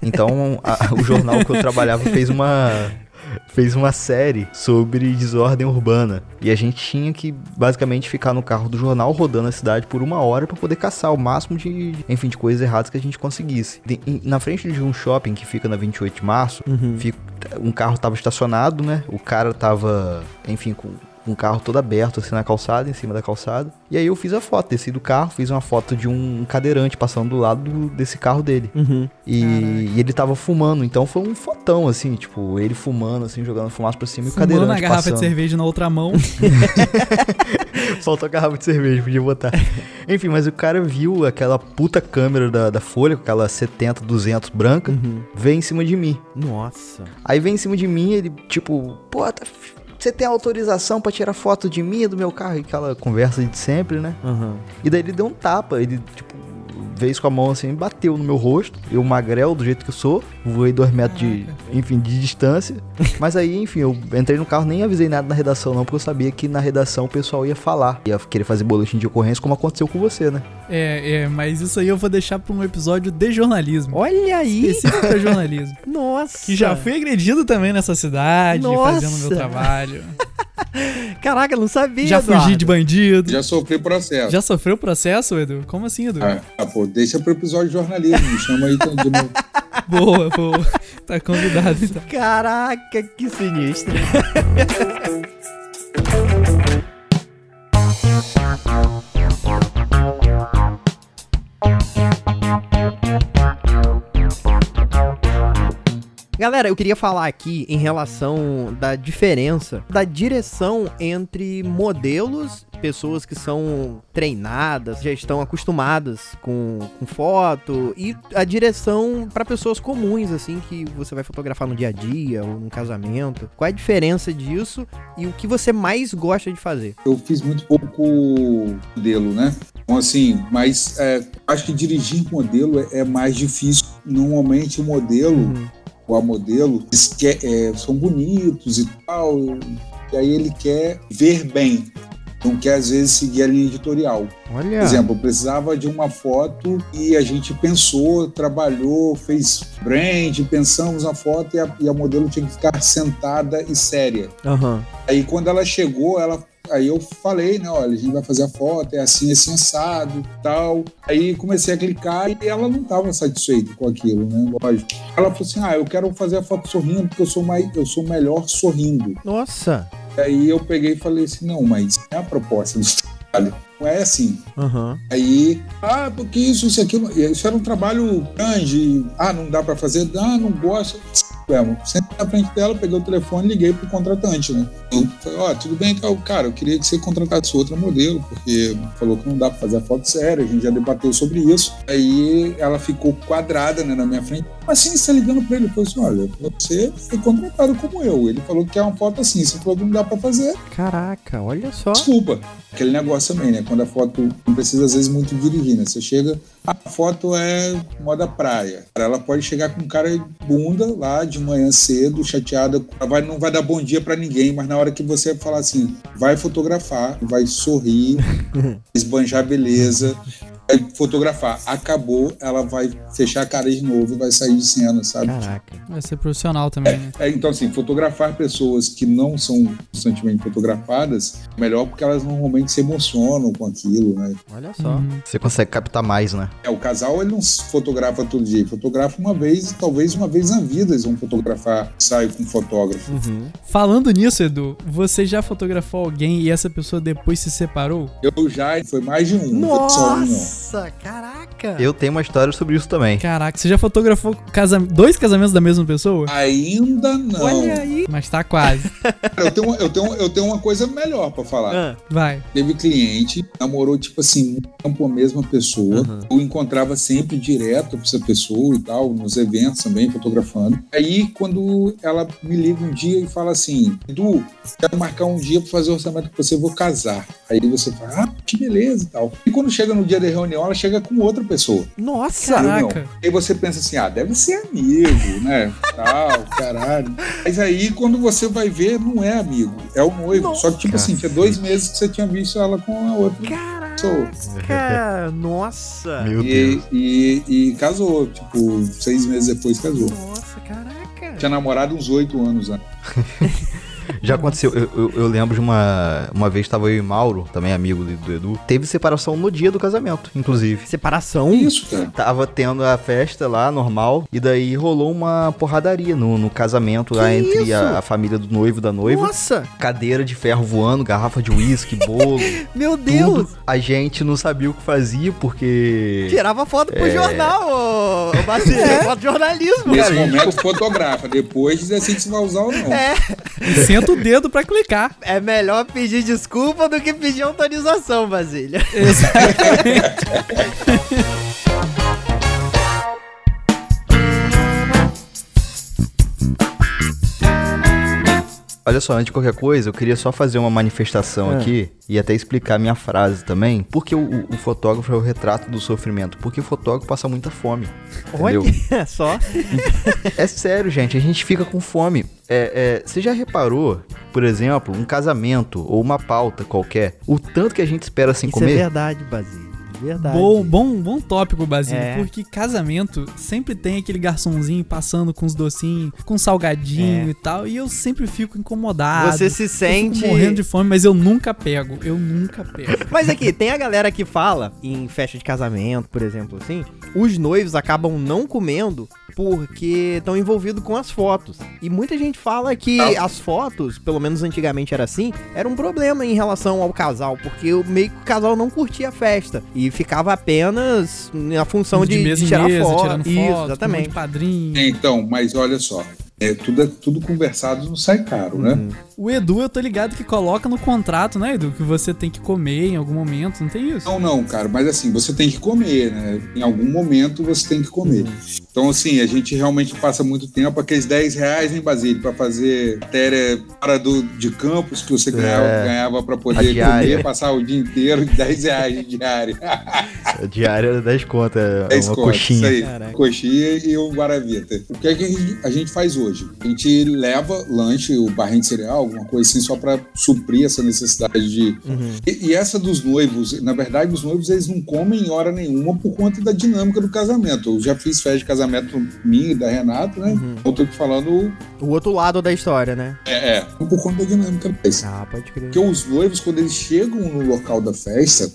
Então, a- o jornal que eu trabalhava fez uma fez uma série sobre desordem urbana. E a gente tinha que basicamente ficar no carro do jornal rodando a cidade por uma hora para poder caçar o máximo de, enfim, de coisas erradas que a gente conseguisse. De- em- na frente de um shopping que fica na 28 de março, Uhum. fica- um carro tava estacionado, né? O cara tava, enfim, com com o carro todo aberto assim na calçada, em cima da calçada. E aí eu fiz a foto, desci do carro, fiz uma foto de um cadeirante passando do lado do- desse carro dele. Uhum. E, e ele tava fumando, então foi um fotão, assim, tipo, ele fumando, assim, jogando fumaça pra cima e o Fumando cadeirante a garrafa passando. de cerveja na outra mão. [LAUGHS] Faltou a garrafa de cerveja, podia botar. [LAUGHS] Enfim, mas o cara viu aquela puta câmera da, da Folha, com aquela 70, 200 branca, Uhum. veio em cima de mim. Nossa. Aí vem em cima de mim, ele, tipo, pô, tá- você tem autorização pra tirar foto de mim, do meu carro? E Aquela conversa de sempre, né? Uhum. E daí ele deu um tapa, ele, tipo, veio com a mão assim, bateu no meu rosto. Eu magrelo do jeito que eu sou, voei dois metros de, enfim, de distância. Mas aí, enfim, eu entrei no carro, nem avisei nada na redação não, porque eu sabia que na redação o pessoal ia falar. Ia querer fazer boletim de ocorrência, como aconteceu com você, né? É, é, mas isso aí eu vou deixar pra um episódio de jornalismo. Olha aí. Específico pra jornalismo. [LAUGHS] Nossa. Que já fui agredido também nessa cidade, Nossa. fazendo meu trabalho. [LAUGHS] Caraca, eu não sabia. Já Eduardo. fugi de bandido. Já sofri processo. Já sofreu processo, Edu? Como assim, Edu? Ah, ah, pô, deixa pro episódio de jornalismo, me chama aí então, de novo. Boa, boa. Tá convidado então. Caraca, que sinistro. [LAUGHS] Galera, eu queria falar aqui em relação da diferença da direção entre modelos, pessoas que são treinadas, já estão acostumadas com, com foto, e a direção para pessoas comuns, assim, que você vai fotografar no dia a dia ou num casamento. Qual é a diferença disso e o que você mais gosta de fazer? Eu fiz muito pouco modelo, né? Então, assim, mas é, acho que dirigir modelo é, é mais difícil. Normalmente o modelo, ou a modelo, quer- é, são bonitos e tal, e aí ele quer ver bem. Não quer, às vezes, seguir a linha editorial. Olha. Por exemplo, precisava de uma foto e a gente pensou, trabalhou, fez brand, pensamos na foto e a, e a modelo tinha que ficar sentada e séria. Aham. Aí quando ela chegou, ela aí eu falei, né, olha, a gente vai fazer a foto, é assim, assim, assado, tal. Aí comecei a clicar e ela não estava satisfeita com aquilo, né, lógico. Ela falou assim, ah, eu quero fazer a foto sorrindo porque eu sou mais, eu sou melhor sorrindo. Nossa. Aí eu peguei e falei assim, não, mas é a proposta do trabalho. não é assim. Aham. Aí, ah, porque isso, isso, aquilo. Isso era um trabalho grande. Ah, não dá pra fazer. Ah, não gosto. Mesmo. Sempre na frente dela, peguei o telefone e liguei pro contratante, né? Eu falei, ó, tudo bem, então, cara, eu queria que você contratasse outra modelo, porque falou que não dá pra fazer a foto séria, a gente já debateu sobre isso. Aí ela ficou quadrada, né, na minha frente. Mas assim, você tá ligando pra ele, eu falei assim, olha, você foi contratado como eu. Ele falou que é uma foto assim, você falou que não dá pra fazer, Caraca, olha só. Desculpa. Aquele negócio também, né? Quando a foto não precisa, às vezes, muito dirigir, né? Você chega, a foto é moda praia. Ela pode chegar com um cara de bunda lá de manhã cedo, chateada, ela vai, não vai dar bom dia pra ninguém, mas na hora que você falar assim, vai fotografar, vai sorrir, [LAUGHS] esbanjar beleza, fotografar. Acabou, ela vai fechar a cara de novo e vai sair de cena, sabe? Caraca. Vai ser profissional também, né? É, então, assim, fotografar pessoas que não são constantemente fotografadas, melhor porque elas normalmente se emocionam com aquilo, né? Olha só. Uhum. Você consegue captar mais, né? É, o casal, ele não se fotografa todo dia, ele fotografa uma vez, talvez uma vez na vida eles vão fotografar, saio com um fotógrafo. Uhum. Falando nisso, Edu, você já fotografou alguém e essa pessoa depois se separou? Eu já, foi mais de um, não foi só um, não. Nossa, caraca. Eu tenho uma história sobre isso também. Caraca, você já fotografou casa... dois casamentos da mesma pessoa? Ainda não. Olha aí. Mas tá quase. [LAUGHS] Eu, tenho, eu, tenho, eu tenho uma coisa melhor pra falar. Ah, Vai. Teve cliente, namorou, tipo assim, muito tempo a mesma pessoa. Uhum. Eu encontrava sempre direto com essa pessoa e tal, nos eventos também, fotografando. Aí, quando ela me liga um dia e fala assim: Edu, quero marcar um dia pra fazer orçamento com você, eu vou casar. Aí você fala, ah, que beleza e tal. E quando chega no dia da reunião, ela chega com outra pessoa. Nossa. Caraca. Aí você pensa assim, ah, deve ser amigo, né? [LAUGHS] Tal, caralho. Mas aí, quando você vai ver, não é amigo, é o noivo. Só que, tipo assim, tinha dois meses que você tinha visto ela com a outra. Caraca. Nossa. Meu E, Deus. e, e casou, tipo, seis meses depois casou. Nossa, caraca. Tinha namorado uns oito anos né? [LAUGHS] Já aconteceu, eu, eu- eu lembro de uma. Uma vez tava eu e Mauro, também amigo do, do Edu. Teve separação no dia do casamento, inclusive. Separação? Isso, cara? Tava tendo a festa lá, normal, e daí rolou uma porradaria no, no casamento lá Que entre isso? a, a família do noivo e da noiva. Nossa. Cadeira de ferro voando, garrafa de uísque, bolo, [LAUGHS] Meu Deus. tudo. A gente não sabia o que fazia, porque... Tirava foto pro É. jornal, ô, ô Bacilha. Foto de jornalismo. Nesse Cara, momento fotografa, depois decide se vai usar ou não. É, Senta o dedo pra clicar. é melhor pedir desculpa do que pedir autorização, Basília. Exatamente. Olha só, antes de qualquer coisa, eu queria só fazer uma manifestação Ah. aqui e até explicar a minha frase também. Porque o, o- o fotógrafo é o retrato do sofrimento. Porque o fotógrafo passa muita fome. Entendeu? Olha [LAUGHS] só. É sério, gente, a gente fica com fome. É, é, você já reparou, por exemplo, um casamento ou uma pauta qualquer, o tanto que a gente espera sem Isso é comer? verdade, Basília. Verdade. Bom, bom, bom tópico, Basílio, É. porque casamento sempre tem aquele garçomzinho passando com os docinhos, com salgadinho É. e tal, e eu sempre fico incomodado. Você se eu sente. morrendo de fome, mas eu nunca pego. Eu nunca pego. [LAUGHS] Mas aqui, tem a galera que fala, em festa de casamento, por exemplo, assim, os noivos acabam não comendo porque estão envolvidos com as fotos. E muita gente fala que as fotos, pelo menos antigamente era assim, era um problema em relação ao casal, porque o- meio que o casal não curtia a festa e ficava apenas na função de, mesa de em tirar mesa, foto. tirando Isso, foto, um exatamente. de padrinho. Então, mas olha só, é, tudo, é- tudo conversado não sai caro, né? Uhum. O Edu, eu tô ligado que coloca no contrato, né, Edu? Que você tem que comer em algum momento, não tem isso? Não, não, cara, mas assim, você tem que comer, né? Em algum momento você tem que comer. Então, assim, a gente realmente passa muito tempo, aqueles 10 reais em Basílio, pra fazer matéria para do, de campos que você ganhava, É. ganhava pra poder comer, passar o dia inteiro, [LAUGHS] 10 reais de diária. Diária era 10 contas, é 10 uma contas, coxinha. Isso aí, Caraca. coxinha e o guaravita. O que é que a gente, a gente faz hoje? A gente leva lanche, o barrinho de cereal, alguma coisa assim, só para suprir essa necessidade de. Uhum. E, e essa dos noivos, na verdade, os noivos eles não comem em hora nenhuma por conta da dinâmica do casamento. Eu já fiz festa de casamento minha e da Renata, né? Uhum. Eu tô falando, O outro lado da história, né? é, é por conta da dinâmica da festa. Ah, pode crer. Porque os noivos, quando eles chegam no local da festa,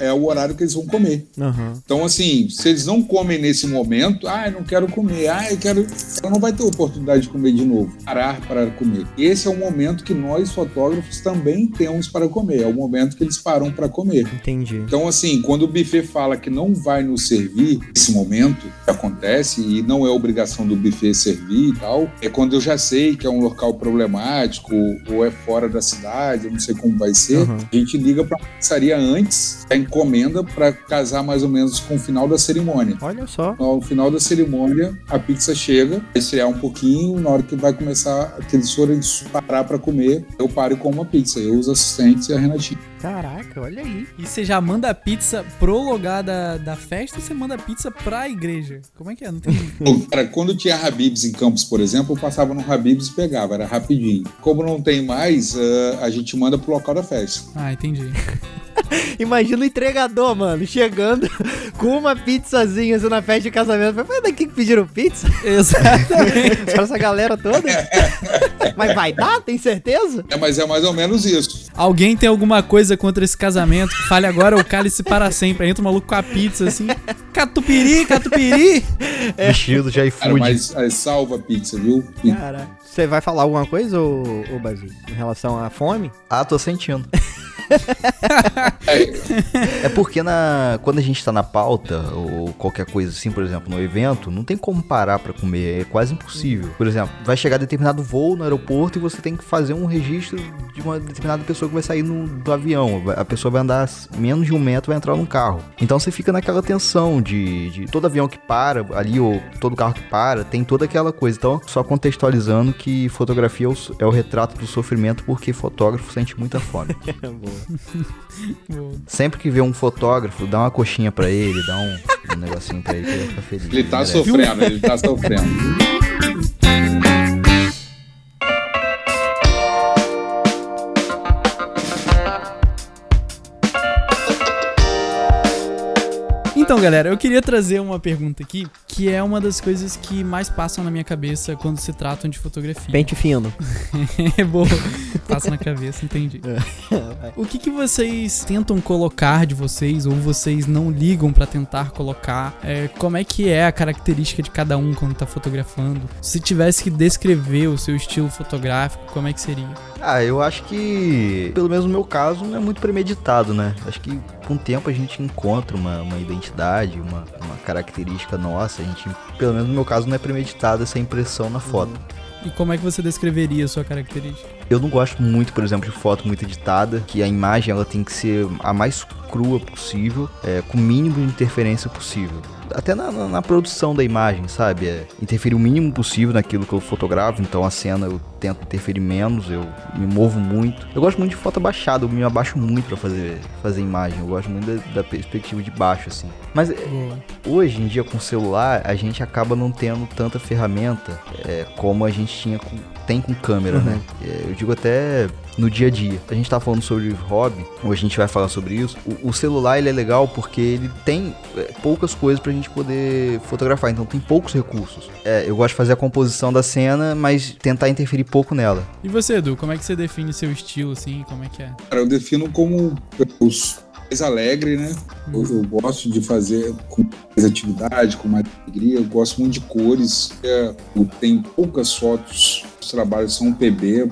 é o horário que eles vão comer. Aham. Então, assim, se eles não comem nesse momento, ah, eu não quero comer, ah, eu quero. Ela não vai ter oportunidade de comer de novo, parar para comer. Esse é o momento momento que nós fotógrafos também temos para comer, é o momento que eles param para comer. Entendi. Então, assim, quando o buffet fala que não vai nos servir esse momento que acontece e não é obrigação do buffet servir e tal, é quando eu já sei que é um local problemático ou é fora da cidade, eu não sei como vai ser, Uhum. a gente liga para a pizzaria antes da encomenda para casar mais ou menos com o final da cerimônia. Olha só. Ao final da cerimônia, a pizza chega, esfriar um pouquinho, na hora que vai começar, que eles forem parar para comer, eu paro como uma pizza. Eu, os assistentes e a Renatinha. Caraca, olha aí. E você já manda a pizza pro lugar da, da festa ou você manda a pizza pra igreja? Como é que é? Não tem. [LAUGHS] Cara, quando tinha Habibs em Campos, por exemplo, eu passava no Habibs e pegava, era rapidinho. Como não tem mais, eh, a gente manda pro local da festa. Ah, entendi. [LAUGHS] Imagina o entregador, mano, chegando [LAUGHS] com uma pizzazinha assim, na festa de casamento. Foi daqui que pediram pizza? Exatamente. Pra essa galera toda? Mas vai dar? Tem certeza? É, mas é mais ou menos isso. Alguém tem alguma coisa contra esse casamento? que Fale agora ou cale-se para sempre. Aí entra o maluco com a pizza assim. Catupiry, catupiry. Vestido de Cara, iFood. mas eh, salva a pizza, viu? Caraca. Você vai falar alguma coisa, ô, ô Basílio, em relação à fome? Ah, tô sentindo. É, [LAUGHS] É porque na, quando a gente tá na pauta, ou qualquer coisa assim, por exemplo, no evento, não tem como parar pra comer, é quase impossível. Por exemplo, vai chegar determinado voo no aeroporto e você tem que fazer um registro de uma determinada pessoa que vai sair no, do avião. A pessoa vai andar menos de um metro, vai entrar num carro. Então você fica naquela tensão de, de todo avião que para ali, ou todo carro que para, tem toda aquela coisa. Então, só contextualizando que fotografia é o, é o retrato do sofrimento, porque fotógrafo sente muita fome. [LAUGHS] [LAUGHS] Sempre que vê um fotógrafo, dá uma coxinha pra ele, dá um, um negocinho pra ele que ele vai ficar feliz. ele tá merece. sofrendo, ele tá sofrendo. [LAUGHS] Então, galera, eu queria trazer uma pergunta aqui, que é uma das coisas que mais passam na minha cabeça quando se tratam de fotografia. Pente fino. [LAUGHS] É boa. Passa na cabeça, entendi. O que, que vocês tentam colocar de vocês ou vocês não ligam pra tentar colocar? É, como é que é a característica de cada um quando tá fotografando? Se tivesse que descrever o seu estilo fotográfico, como é que seria? Ah, eu acho que, pelo menos no meu caso, não é muito premeditado, né? Acho que com o tempo a gente encontra uma, uma identidade, uma, uma característica nossa. A gente, pelo menos no meu caso, não é premeditado essa impressão na foto. E como é que você descreveria a sua característica? Eu não gosto muito, por exemplo, de foto muito editada, que a imagem ela tem que ser a mais crua possível, é, com o mínimo de interferência possível. Até na, na- na produção da imagem, sabe? É, interferir o mínimo possível naquilo que eu fotografo, então a cena eu tento interferir menos, eu me movo muito. Eu gosto muito de foto abaixada, eu me abaixo muito pra fazer, fazer imagem, eu gosto muito da, da perspectiva de baixo, assim. Mas Boa. hoje em dia com o celular a gente acaba não tendo tanta ferramenta é, como a gente tinha com, tem com câmera, né? É, eu digo até no dia a dia. A gente tá falando sobre hobby, ou a gente vai falar sobre isso. O, o celular ele é legal porque ele tem é, poucas coisas pra gente poder fotografar, então tem poucos recursos. É, eu gosto de fazer a composição da cena, mas tentar interferir pouco nela. E você, Edu, como é que você define seu estilo, assim? Como é que é? Cara, eu defino como os mais alegre, né? Eu, eu gosto de fazer com mais atividade, com mais alegria. Eu gosto muito de cores. É, eu tenho poucas fotos. Os trabalhos são PB,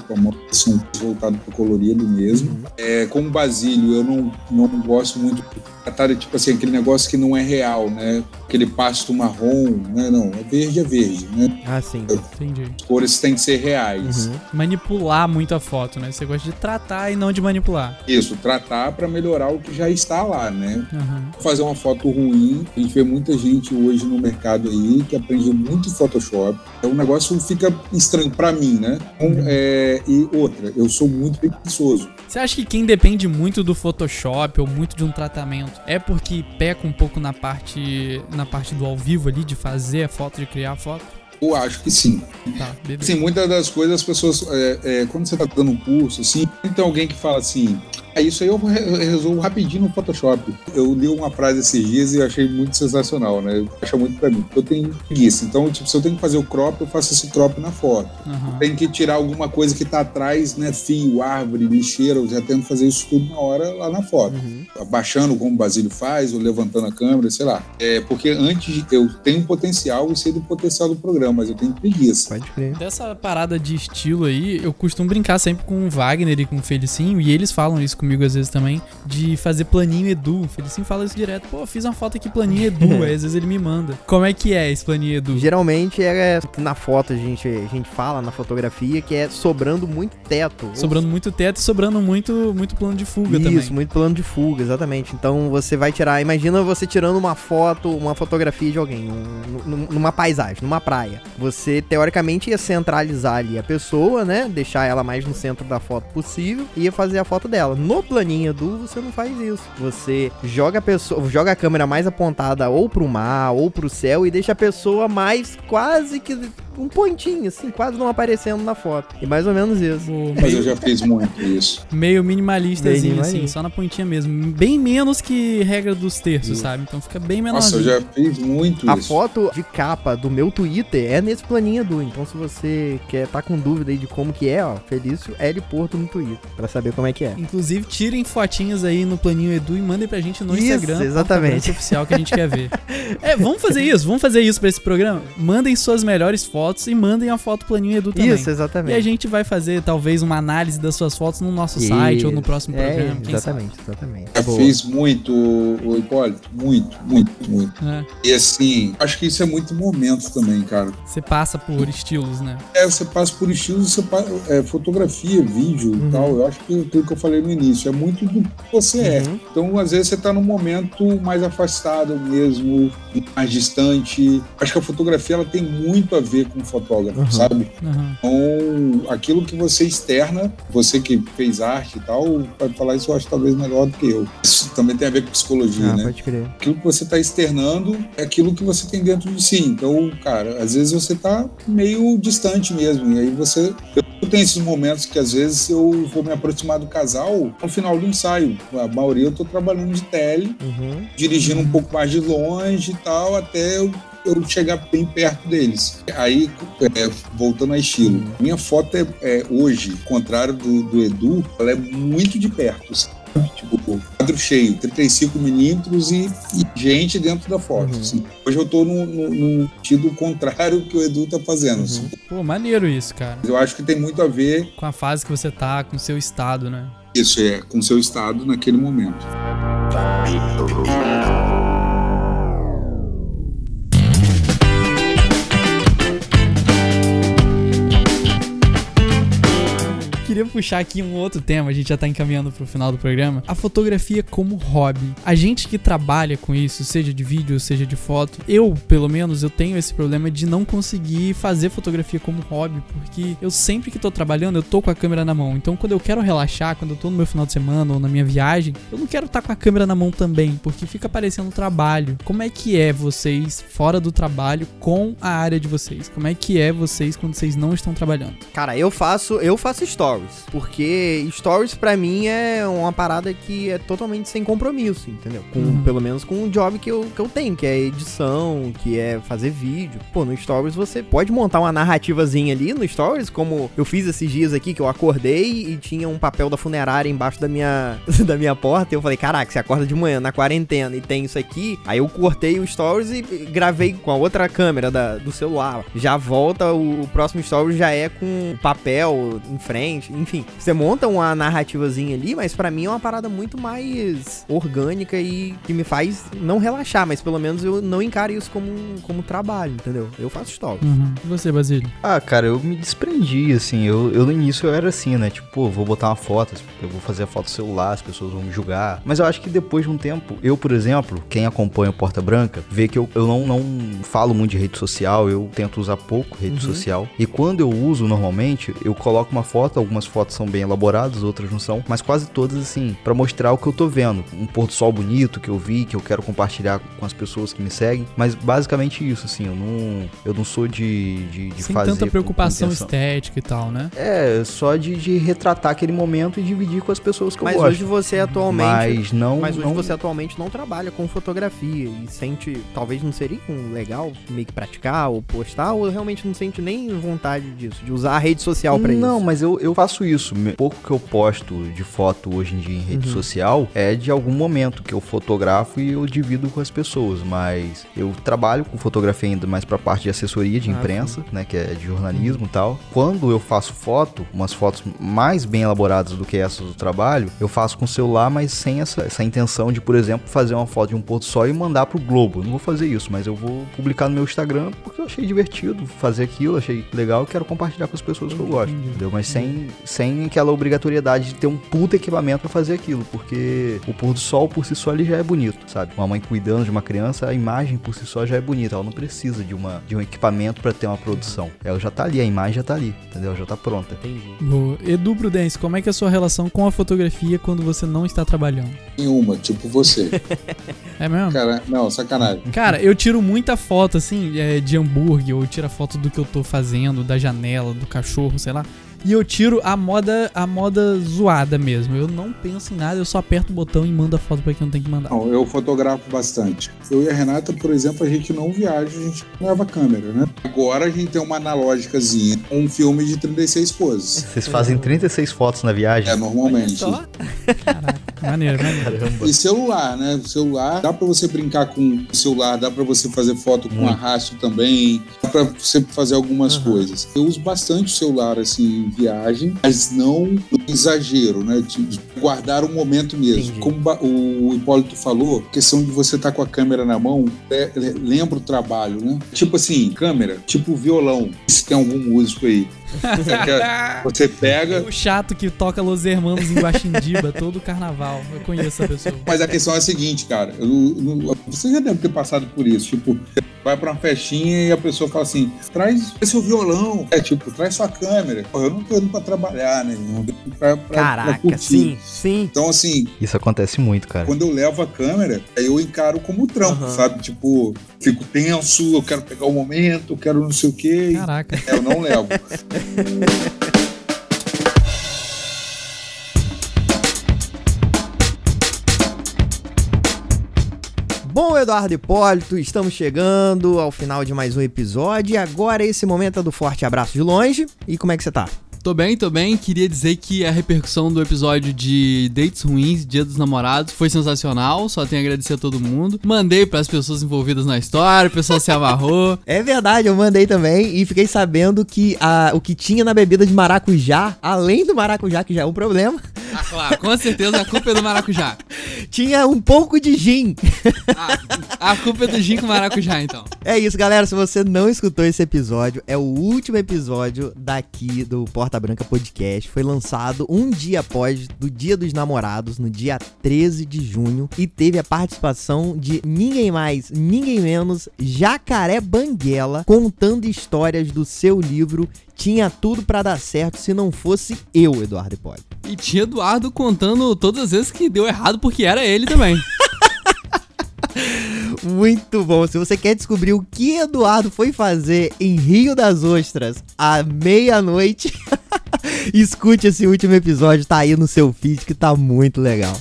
são voltados para o colorido mesmo. É, como Basílio, eu não, não gosto muito de, tipo assim, aquele negócio que não é real, né? Aquele pasto marrom, né? Não, é verde, é verde, né? Ah, sim. Entendi. As cores têm que ser reais. Uhum. Manipular muito a foto, né? Você gosta de tratar e não de manipular. Isso, tratar para melhorar o que já está lá, né? Aham. fazer uma foto ruim. A gente vê muita gente hoje no mercado aí que aprende muito Photoshop. Então o negócio fica estranho pra mim, né? Então, é, e outra, eu sou muito preguiçoso. Você acha que quem depende muito do Photoshop ou muito de um tratamento é porque peca um pouco na parte na parte do ao vivo ali, de fazer a foto, de criar a foto? Eu acho que sim. Tá, beleza. Assim, muitas das coisas as pessoas, é, é, quando você tá dando um curso, assim, tem alguém que fala assim, ah, isso aí eu re- resolvo rapidinho no Photoshop. Eu li uma frase esses dias e achei muito sensacional, né? Acha muito pra mim. Eu tenho preguiça. Então, tipo, se eu tenho que fazer o crop, eu faço esse crop na foto. Aham. Tem que tirar alguma coisa que tá atrás, né? Fio, árvore, lixeira, eu já tento fazer isso tudo na hora lá na foto. Uhum. Abaixando como o Basílio faz, ou levantando a câmera, sei lá. É, porque antes eu tenho potencial e sei do potencial do programa. Mas eu tenho preguiça. Pode crer. Dessa parada de estilo aí, eu costumo brincar sempre com o Wagner e com o Felicinho, e eles falam isso comigo às vezes também, de fazer planinho Edu. O Felicinho fala isso direto. Pô, fiz uma foto aqui planinho Edu, [LAUGHS] aí às vezes ele me manda. Como é que é esse planinho Edu? Geralmente é na foto a gente, a gente fala na fotografia que é sobrando muito teto. Sobrando muito teto e sobrando muito, muito plano de fuga Isso, também. muito plano de fuga, exatamente. Então você vai tirar, imagina você tirando uma foto, uma fotografia de alguém, um- num- numa paisagem, numa praia. Você teoricamente ia centralizar ali a pessoa, né? Deixar ela mais no centro da foto possível e ia fazer a foto dela. No planinho do você não faz isso. Você joga a pessoa, joga a câmera mais apontada ou pro mar ou pro céu e deixa a pessoa mais quase que um pontinho assim, quase não aparecendo na foto. E mais ou menos isso. Mas eu meio, já fiz muito isso. meio minimalistazinho, Minimalista. assim, só na pontinha mesmo. Bem menos que regra dos terços, Isso. sabe? Então fica bem Nossa, menorzinho. eu já fiz muito A isso. foto de capa do meu Twitter é nesse planinho Edu. Então, se você quer tá com dúvida aí de como que é, ó, Felício L Porto no Twitter, pra saber como é que é. Inclusive, tirem fotinhas aí no planinho Edu e mandem pra gente no Isso, Instagram. exatamente. Oficial que a gente quer ver. [LAUGHS] É, vamos fazer isso, vamos fazer isso pra esse programa. Mandem suas melhores fotos e mandem a foto planinho Edu também. Isso, E exatamente. a gente vai fazer talvez uma análise das suas fotos no nosso site ou no Isso. próximo É, programa. quem exatamente, exatamente. Já Boa. fiz muito, o Hipólito. Muito, muito, muito. É, E assim, acho que isso é muito momento também, cara. você passa por estilos, né? É, você passa por estilos, você passa, é, fotografia, vídeo Uhum. e tal. Eu acho que aquilo que eu falei no início é muito do que você é. Uhum. Então, às vezes, você tá num momento mais afastado mesmo, mais distante. Acho que a fotografia ela tem muito a ver o fotógrafo, Uhum. sabe? Aham. Então, aquilo que você externa, você que fez arte e tal, pode falar isso eu acho talvez melhor do que eu. Isso também tem a ver com psicologia, Ah, né? pode crer. aquilo que você está externando é aquilo que você tem dentro de si. Então, cara, às vezes você tá meio distante mesmo. E aí você. Eu tenho esses momentos que às vezes eu vou me aproximar do casal no final do ensaio. A maioria eu tô trabalhando de tele, Uhum. dirigindo um pouco mais de longe e tal, até eu. Eu chegar bem perto deles. Aí, é, voltando a estilo, minha foto é, é, hoje, contrário do, do Edu, ela é muito de perto. sabe? Tipo, quadro cheio, 35 milímetros e, e gente dentro da foto. Uhum. assim. Hoje eu tô no, no, no sentido contrário que o Edu tá fazendo. Uhum. assim. Pô, maneiro isso, cara. Eu acho que tem muito a ver Com a fase que você tá, com o seu estado, né? isso, é, com o seu estado naquele momento. Queria puxar aqui um outro tema, a gente já tá encaminhando pro final do programa. A fotografia como hobby. A gente que trabalha com isso, seja de vídeo, seja de foto, eu, pelo menos, eu tenho esse problema de não conseguir fazer fotografia como hobby, porque eu sempre que tô trabalhando, eu tô com a câmera na mão. Então, quando eu quero relaxar, quando eu tô no meu final de semana ou na minha viagem, eu não quero estar com a câmera na mão também, porque fica parecendo trabalho. Como é que é vocês fora do trabalho com a área de vocês? Como é que é vocês quando vocês não estão trabalhando? Cara, eu faço, eu faço stories, porque stories pra mim é uma parada que é totalmente sem compromisso, entendeu? Com, Uhum. Pelo menos com o job que eu, que eu tenho, que é edição, que é fazer vídeo. Pô, no stories você pode montar uma narrativazinha ali no stories, como eu fiz esses dias aqui, que eu acordei e tinha um papel da funerária embaixo da minha, [LAUGHS] da minha porta, e eu falei, caraca, você acorda de manhã na quarentena e tem isso aqui, aí eu cortei o stories e e gravei com a outra câmera da- do celular. Já volta, o, o próximo stories já é com papel em frente, enfim. Você monta uma narrativazinha ali, mas pra mim é uma parada muito mais orgânica e que me faz não relaxar, mas pelo menos eu não encaro isso como, como trabalho, entendeu? Eu faço stories. Uhum. E você, Basílio? Ah, cara, eu me desprendi, assim. Eu, eu no início eu era assim, né? Tipo, pô, vou botar uma foto, eu vou fazer a foto celular, as pessoas vão me julgar. Mas eu acho que depois de um tempo, eu, por exemplo, quem acompanha o Porta Branca, vê que eu, eu não, não falo muito de rede social, eu tento usar pouco rede Uhum. social. E quando eu uso normalmente, eu coloco uma foto, algumas fotos são bem elaboradas, outras não são, mas quase todas assim, pra mostrar o que eu tô vendo. Um pôr do sol bonito que eu vi, que eu quero compartilhar com as pessoas que me seguem. Mas basicamente isso, assim, eu não, eu não sou de, de, de Sem fazer. tanta preocupação estética e tal, né? É, só de, de retratar aquele momento e dividir com as pessoas que eu Mas gosto. hoje você atualmente. Mas não. Mas hoje não- você atualmente não trabalha com fotografia e sente, talvez não seria um legal meio que praticar ou postar, ou realmente não sente nem vontade disso, de usar a rede social pra Não, isso. mas eu, eu faço faço isso. Me- Pouco que eu posto de foto hoje em dia em rede social é de algum momento que eu fotografo e eu divido com as pessoas. Mas eu trabalho com fotografia ainda mais pra parte de assessoria de Ah, imprensa, né? Que é de jornalismo e tal. Quando eu faço foto, umas fotos mais bem elaboradas do que essas do trabalho, eu faço com o celular, mas sem essa, essa intenção de, por exemplo, fazer uma foto de um pôr do sol e mandar pro Globo. Eu não vou fazer isso, mas eu vou publicar no meu Instagram porque eu achei divertido fazer aquilo, achei legal e quero compartilhar com as pessoas que eu gosto, entendeu? Mas sem, sem aquela obrigatoriedade de ter um puta equipamento pra fazer aquilo, porque o pôr do sol por si só ele já é bonito, sabe? Uma mãe cuidando de uma criança, a imagem por si só já é bonita, ela não precisa de, uma, de um equipamento pra ter uma produção. Ela já tá ali, a imagem já tá ali, entendeu? Já tá pronta. Entendi. Boa. Edu Prudence, como é que é a sua relação com a fotografia quando você não está trabalhando? Nenhuma, tipo você. [LAUGHS] É mesmo? Cara, não, sacanagem. Cara, eu tiro muita foto, assim, é, de hambúrguer, ou eu tiro a foto do que eu tô fazendo, da janela, do cachorro, sei lá. E eu tiro a moda, a moda zoada mesmo. Eu não penso em nada, eu só aperto o botão e mando a foto pra quem não tem que mandar. Não, eu fotografo bastante. Eu e a Renata, por exemplo, a gente não viaja, a gente não leva câmera, né? Agora a gente tem uma analógicazinha, um filme de 36 poses. Vocês fazem 36 fotos na viagem? É, normalmente. Só? Caraca, maneiro, maneiro. Caramba. E celular, né? O celular, dá pra você brincar com o celular, dá pra você fazer foto com Muito. arrasto também, dá pra você fazer algumas Aham. coisas. Eu uso bastante o celular, assim, viagem, mas não exagero, né? De guardar o momento mesmo. Entendi. Como o Hipólito falou, questão de você estar com a câmera na mão, é- é- lembra o trabalho, né? Tipo assim, câmera, tipo violão, se tem algum músico aí. [LAUGHS] Você pega, O chato que toca Los Hermanos em Guaxindiba todo carnaval. Eu conheço essa pessoa. Mas a questão é a seguinte, cara. eu não- você já deve ter passado por isso. Tipo, vai pra uma festinha e a pessoa fala assim: traz seu violão. É tipo, traz sua câmera. Pô, eu não tô indo pra trabalhar, né? Não tô indo pra, pra, pra Caraca, curtir. sim, sim. Então, assim, Isso acontece muito, cara. quando eu levo a câmera, aí eu encaro como trampo, Aham. sabe? Tipo, fico tenso, eu quero pegar o momento, eu quero não sei o quê. e- Caraca. É, eu não levo. [LAUGHS] [LAUGHS] Bom, Eduardo Hipólito, estamos chegando ao final de mais um episódio. E agora esse momento é do forte abraço de longe. E como é que você tá? Tô bem, tô bem. Queria dizer que a repercussão do episódio de Dates Ruins, Dia dos Namorados, foi sensacional. Só tenho a agradecer a todo mundo. Mandei pras pessoas envolvidas na história, o pessoal se amarrou. [LAUGHS] É verdade, eu mandei também e fiquei sabendo que a, o que tinha na bebida de maracujá, além do maracujá, que já é um problema, Ah, claro, com certeza a culpa é do maracujá. [LAUGHS] tinha um pouco de gin. Ah, a culpa é do gin com maracujá, então. É isso, galera. Se você não escutou esse episódio, é o último episódio daqui do Porta Branca Podcast. Foi lançado um dia após do Dia dos Namorados, no dia 13 de junho, e teve a participação de ninguém mais, ninguém menos, Jacaré Banguela, contando histórias do seu livro. Tinha tudo pra dar certo se não fosse eu, Eduardo Hipólito. E tinha Eduardo contando todas as vezes que deu errado porque era ele também. [LAUGHS] Muito bom. Se você quer descobrir o que Eduardo foi fazer em Rio das Ostras à meia-noite, [LAUGHS] escute esse último episódio, tá aí no seu feed que tá muito legal.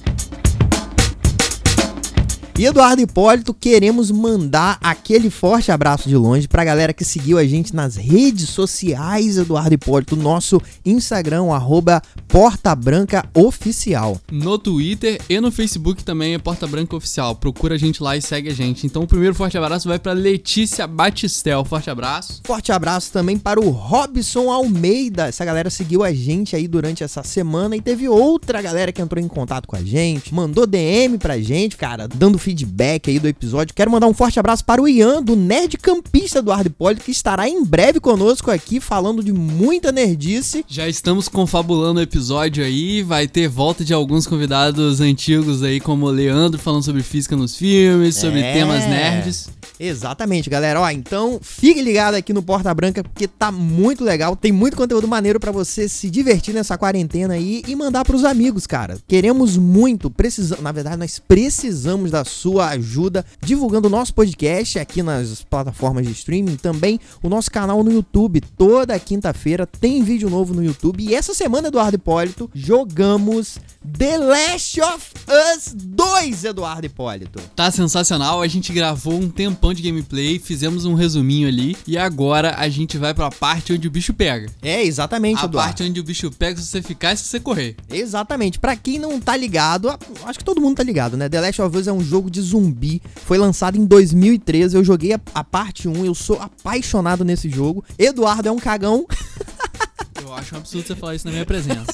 E Eduardo Hipólito, queremos mandar aquele forte abraço de longe pra galera que seguiu a gente nas redes sociais, Eduardo Hipólito, nosso Instagram, arroba Porta Branca Oficial. No Twitter e no Facebook também é Porta Branca Oficial. Procura a gente lá e segue a gente. Então o primeiro forte abraço vai pra Letícia Batistel. Forte abraço. Forte abraço também para o Robson Almeida. Essa galera seguiu a gente aí durante essa semana e teve outra galera que entrou em contato com a gente, mandou DM pra gente, cara, dando feedback aí do episódio. Quero mandar um forte abraço para o Ian, do Nerd Campista Eduardo Hipólito, que estará em breve conosco aqui falando de muita nerdice. Já estamos confabulando o episódio aí, vai ter volta de alguns convidados antigos aí, como o Leandro falando sobre física nos filmes, sobre É. temas nerds. Exatamente, galera. Ó, então fique ligado aqui no Porta Branca porque tá muito legal. Tem muito conteúdo maneiro pra você se divertir nessa quarentena aí e mandar pros amigos, cara. Queremos muito, precisamos, na verdade, nós precisamos da sua ajuda divulgando o nosso podcast aqui nas plataformas de streaming, também o nosso canal no YouTube. Toda quinta-feira tem vídeo novo no YouTube. E essa semana, Eduardo Hipólito, jogamos The Last of Us 2, Eduardo Hipólito. Tá sensacional, a gente gravou um tempão de gameplay, fizemos um resuminho ali e agora a gente vai pra parte onde o bicho pega. É, exatamente, A Eduardo. parte onde o bicho pega se você ficar e se você correr. Exatamente. Pra quem não tá ligado, a- acho que todo mundo tá ligado, né? The Last of Us é um jogo de zumbi. Foi lançado em 2013. Eu joguei a, a parte 1. Eu sou apaixonado nesse jogo. Eduardo é um cagão. [LAUGHS] Eu acho um absurdo você falar isso na minha presença.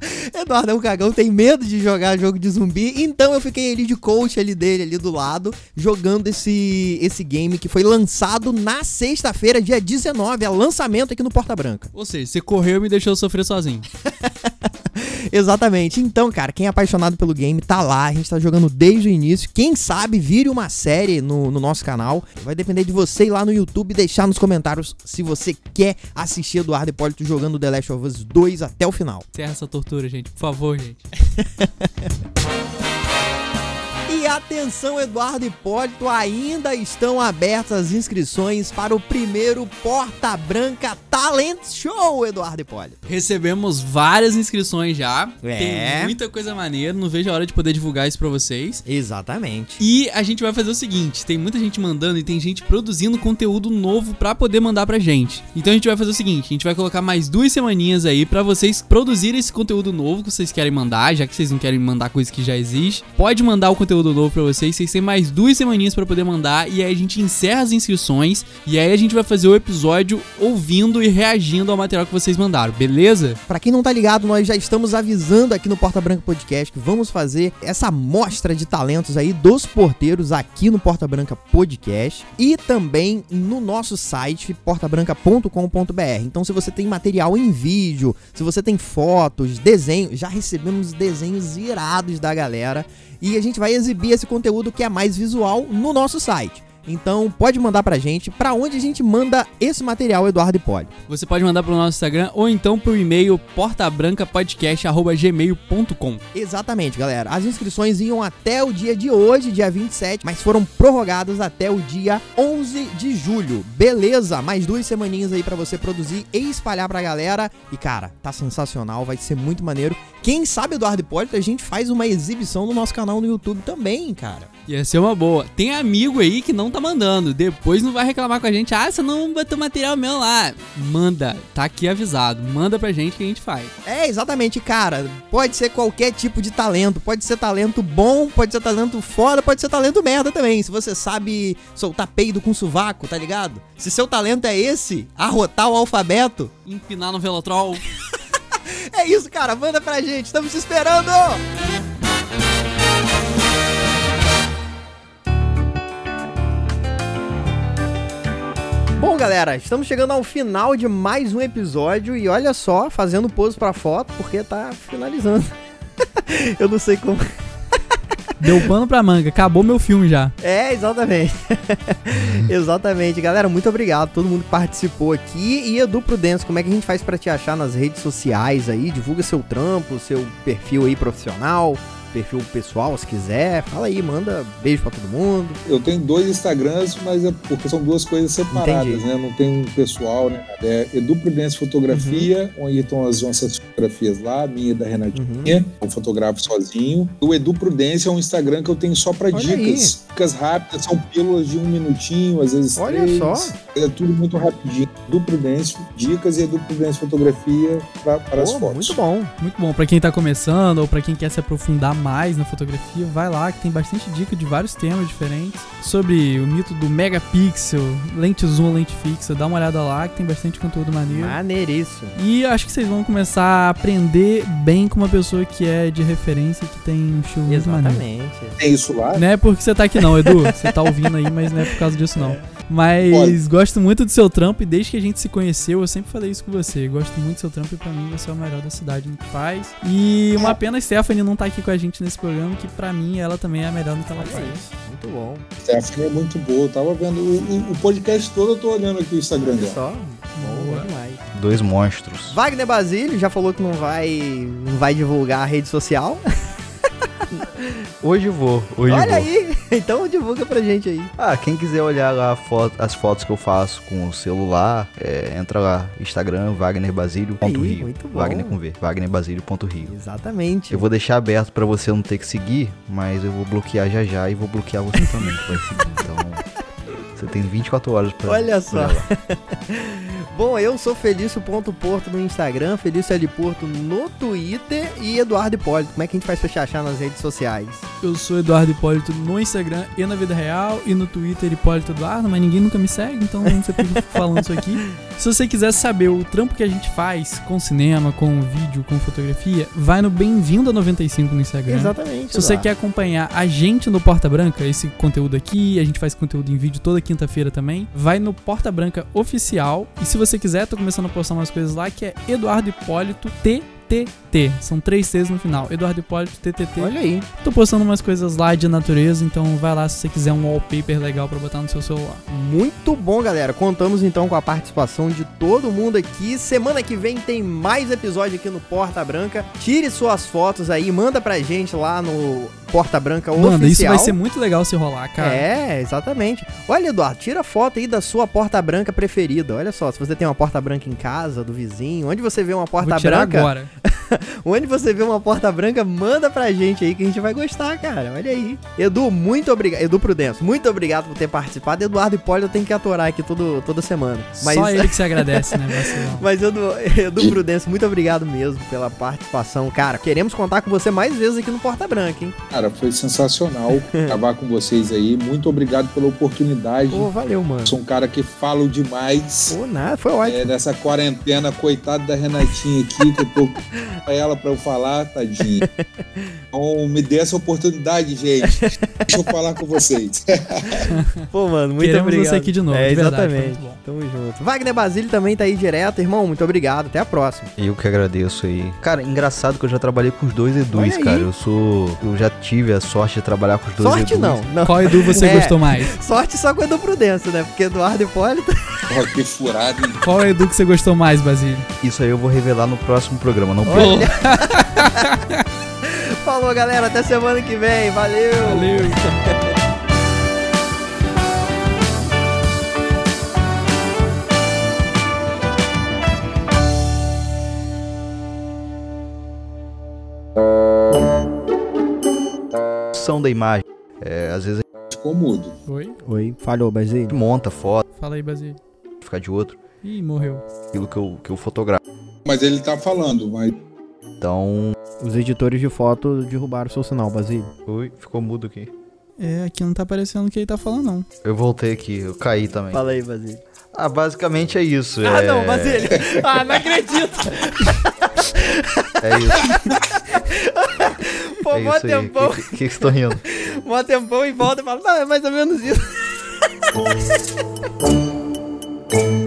[LAUGHS] Eduardo é um cagão, tem medo de jogar jogo de zumbi. Então eu fiquei ali de coach ali dele, ali do lado, jogando esse, esse game que foi lançado na sexta-feira, dia 19. É lançamento aqui no Porta Branca. Ou seja, você correu e me deixou sofrer sozinho. [LAUGHS] Exatamente. Então, cara, quem é apaixonado pelo game tá lá, a gente tá jogando desde o início. Quem sabe vire uma série no, no nosso canal. Vai depender de você ir lá no YouTube e deixar nos comentários se você quer assistir Eduardo Hipólito jogando The Last of Us 2 até o final. Encerra essa tortura, gente. Por favor, gente. [LAUGHS] E atenção, Eduardo Hipólito, ainda estão abertas as inscrições para o primeiro Porta Branca Talent Show, Eduardo Hipólito. Recebemos várias inscrições já. É. Tem muita coisa maneira. Não vejo a hora de poder divulgar isso pra vocês. Exatamente. E a gente vai fazer o seguinte: tem muita gente mandando e tem gente produzindo conteúdo novo pra poder mandar pra gente. Então a gente vai fazer o seguinte: a gente vai colocar mais duas semaninhas aí pra vocês produzirem esse conteúdo novo que vocês querem mandar, já que vocês não querem mandar coisa que já existe. Pode mandar o conteúdo novo pra vocês, vocês têm mais duas semaninhas pra poder mandar e aí a gente encerra as inscrições e aí a gente vai fazer o episódio ouvindo e reagindo ao material que vocês mandaram, beleza? Pra quem não tá ligado, nós já estamos avisando aqui no Porta Branca Podcast que vamos fazer essa mostra de talentos aí dos porteiros aqui no Porta Branca Podcast e também no nosso site portabranca.com.br. Então, se você tem material em vídeo, se você tem fotos, desenhos, já recebemos desenhos irados da galera e a gente vai exibir esse conteúdo que é mais visual no nosso site. Então, pode mandar pra gente. Pra onde a gente manda esse material, Eduardo Hipólito? Você pode mandar pro nosso Instagram ou então pro e-mail portabrancapodcast.gmail.com. Exatamente, galera. As inscrições iam até o dia de hoje, dia 27, mas foram prorrogadas até o dia 11 de julho. Beleza? Mais duas semaninhas aí pra você produzir e espalhar pra galera. E cara, tá sensacional, vai ser muito maneiro. Quem sabe, Eduardo Hipólito, a gente faz uma exibição no nosso canal no YouTube também, cara. Ia ser uma boa. Tem amigo aí que não tá mandando. Depois não vai reclamar com a gente. Ah, você não botou material meu lá. Manda. Tá aqui avisado. Manda pra gente que a gente faz. É, exatamente, cara. Pode ser qualquer tipo de talento. Pode ser talento bom, pode ser talento foda, pode ser talento merda também. Se você sabe soltar peido com sovaco, tá ligado? Se seu talento é esse, arrotar o alfabeto, Empinar no Velotrol. [LAUGHS] é isso, cara. Manda pra gente. Estamos te esperando! Bom, galera, estamos chegando ao final de mais um episódio e olha só, fazendo pose pra foto porque tá finalizando. [LAUGHS] Eu não sei como. Deu pano pra manga, acabou meu filme já. É, exatamente. [LAUGHS] exatamente. Galera, muito obrigado a todo mundo que participou aqui. E Edu Prudêncio, como é que a gente faz pra te achar nas redes sociais aí? Divulga seu trampo, seu perfil aí profissional, perfil pessoal, se quiser. Fala aí, manda beijo pra todo mundo. Eu tenho dois Instagrams, mas é porque são duas coisas separadas, Entendi. né? Não tem um pessoal, né? É Edu Prudência Fotografia, onde estão as nossas fotografias lá, minha e da Renatinha. Eu fotografo sozinho. O Edu Prudência é um Instagram que eu tenho só pra Olha dicas. Dicas rápidas, são pílulas de um minutinho, às vezes Olha três. só. É tudo muito rapidinho. Edu Prudência, dicas e Edu Prudência Fotografia pra, para as fotos. muito bom. Muito bom. Pra quem tá começando ou pra quem quer se aprofundar mais na fotografia, vai lá que tem bastante dica de vários temas diferentes. Sobre o mito do megapixel, lente zoom, lente fixa. Dá uma olhada lá que tem bastante conteúdo maneiro. Maneiríssimo. E acho que vocês vão começar a aprender bem com uma pessoa que é de referência, que tem um estilo muito maneiro. Exatamente. Tem isso lá? Não é porque você tá aqui não, Edu. Você tá ouvindo aí, mas não é por causa disso não. Mas gosto muito do seu trampo e desde que a gente se conheceu, eu sempre falei isso com você. Gosto muito do seu trampo e pra mim você é o melhor da cidade no que faz. E uma [LAUGHS] pena a Stephanie não tá aqui com a gente nesse programa, que pra mim ela também é a melhor no que ela Olha faz. isso. Muito bom. Stephanie é muito boa. Eu tava vendo o, o- podcast todo, eu tô olhando aqui o Instagram Olha dela. só. Bom Boa. demais. Dois monstros. Wagner Basílio já falou que não vai, não vai divulgar a rede social. [LAUGHS] [LAUGHS] Hoje vou, hoje Olha vou. aí. [LAUGHS] Então divulga pra gente aí. Ah, quem quiser olhar lá a foto- as fotos que eu faço com o celular, é, entra lá, Instagram, bom. Wagner com V, wagnerbasílio.rio. Exatamente. Eu vou deixar aberto pra você não ter que seguir, mas eu vou bloquear já já e vou bloquear você também que vai seguir. Então, [LAUGHS] Você tem 24 horas pra. Olha só. Bom, eu sou Felício.porto no Instagram, Felício L. Porto no Twitter e Eduardo Hipólito. Como é que a gente faz pra te achar nas redes sociais? Eu sou Eduardo Hipólito no Instagram e na vida real e no Twitter Hipólito Eduardo, mas ninguém nunca me segue, então não sei porque eu fico falando isso aqui. [LAUGHS] Se você quiser saber o trampo que a gente faz com cinema, com vídeo, com fotografia, vai no Bem-vindo a 95 no Instagram. Exatamente. Se você Eduardo. quer acompanhar a gente no Porta Branca, esse conteúdo aqui, a gente faz conteúdo em vídeo toda quinta-feira também, vai no Porta Branca Oficial. E se você quiser, tô começando a postar umas coisas lá que é Eduardo Hipólito TTT. São três T's no final. Eduardo Hipólito TTT. Olha aí. Tô postando umas coisas lá de natureza, então vai lá se você quiser um wallpaper legal pra botar no seu celular. Muito bom, galera. Contamos então com a participação de todo mundo aqui. Semana que vem tem mais episódio aqui no Porta Branca. Tire suas fotos aí, manda pra gente lá no Porta Branca Mano, isso Oficial. vai ser muito legal se rolar, cara. É, exatamente. Olha, Eduardo, tira foto aí da sua porta branca preferida. Olha só, se você tem uma porta branca em casa, do vizinho, onde você vê uma porta branca, agora. [LAUGHS] onde você vê uma porta branca, manda pra gente aí que a gente vai gostar, cara. Olha aí. Edu, muito obrigado. Edu Prudêncio, muito obrigado por ter participado. Eduardo Hipólito tem que aturar aqui todo, toda semana. Mas, Só ele que se [LAUGHS] agradece, né, mas Edu, Edu Prudêncio, muito obrigado mesmo pela participação. Cara, queremos contar com você mais vezes aqui no Porta Branca, hein? Cara, foi sensacional [LAUGHS] gravar com vocês aí. Muito obrigado pela oportunidade. Pô, valeu, mano. Sou um cara que falo demais. Pô, nada, foi ótimo. É, nessa quarentena, coitado da Renatinha aqui, que eu tô ela pra eu falar, tadinha. Então, me dê essa oportunidade, gente. Deixa eu falar com vocês. [LAUGHS] Pô, mano, muito Queremos obrigado. você aqui de novo, É, de verdade, exatamente. Tamo junto. Wagner Basílio também tá aí direto. Irmão, muito obrigado. Até a próxima. Eu que agradeço aí. Cara, engraçado que eu já trabalhei com os dois Edus, cara. Eu sou. Eu já tive a sorte de trabalhar com os dois Sorte Edus. não. não. Qual Edu você É. gostou mais? [LAUGHS] Sorte só com o Edu Prudêncio, né? Porque Eduardo Hipólito. Ó, que furado, hein? Qual Edu que você gostou mais, Basílio? Isso aí eu vou revelar no próximo programa. Não perca. Olha. [LAUGHS] Falou, galera. Até semana que vem. Valeu. Valeu. São da imagem. É, às vezes Ficou mudo. Oi? Oi, falhou, Basílio. monta foto, Fala aí, Basílio. ficar de outro. Ih, morreu. Aquilo que eu, que eu fotografo. Mas ele tá falando, mas Então. Os editores de foto derrubaram o seu sinal, Basílio. Ui, ficou mudo aqui. É, aqui não tá aparecendo o que ele tá falando, não. Eu voltei aqui, eu caí também. Fala aí, Basílio. Ah, basicamente é isso. Ah, é... não, Basílio. Ah, não acredito. É isso. Pô, é mó isso tempão. O que, que, que vocês estão rindo? Mó tempão e volta e fala, não, é mais ou menos isso. [LAUGHS]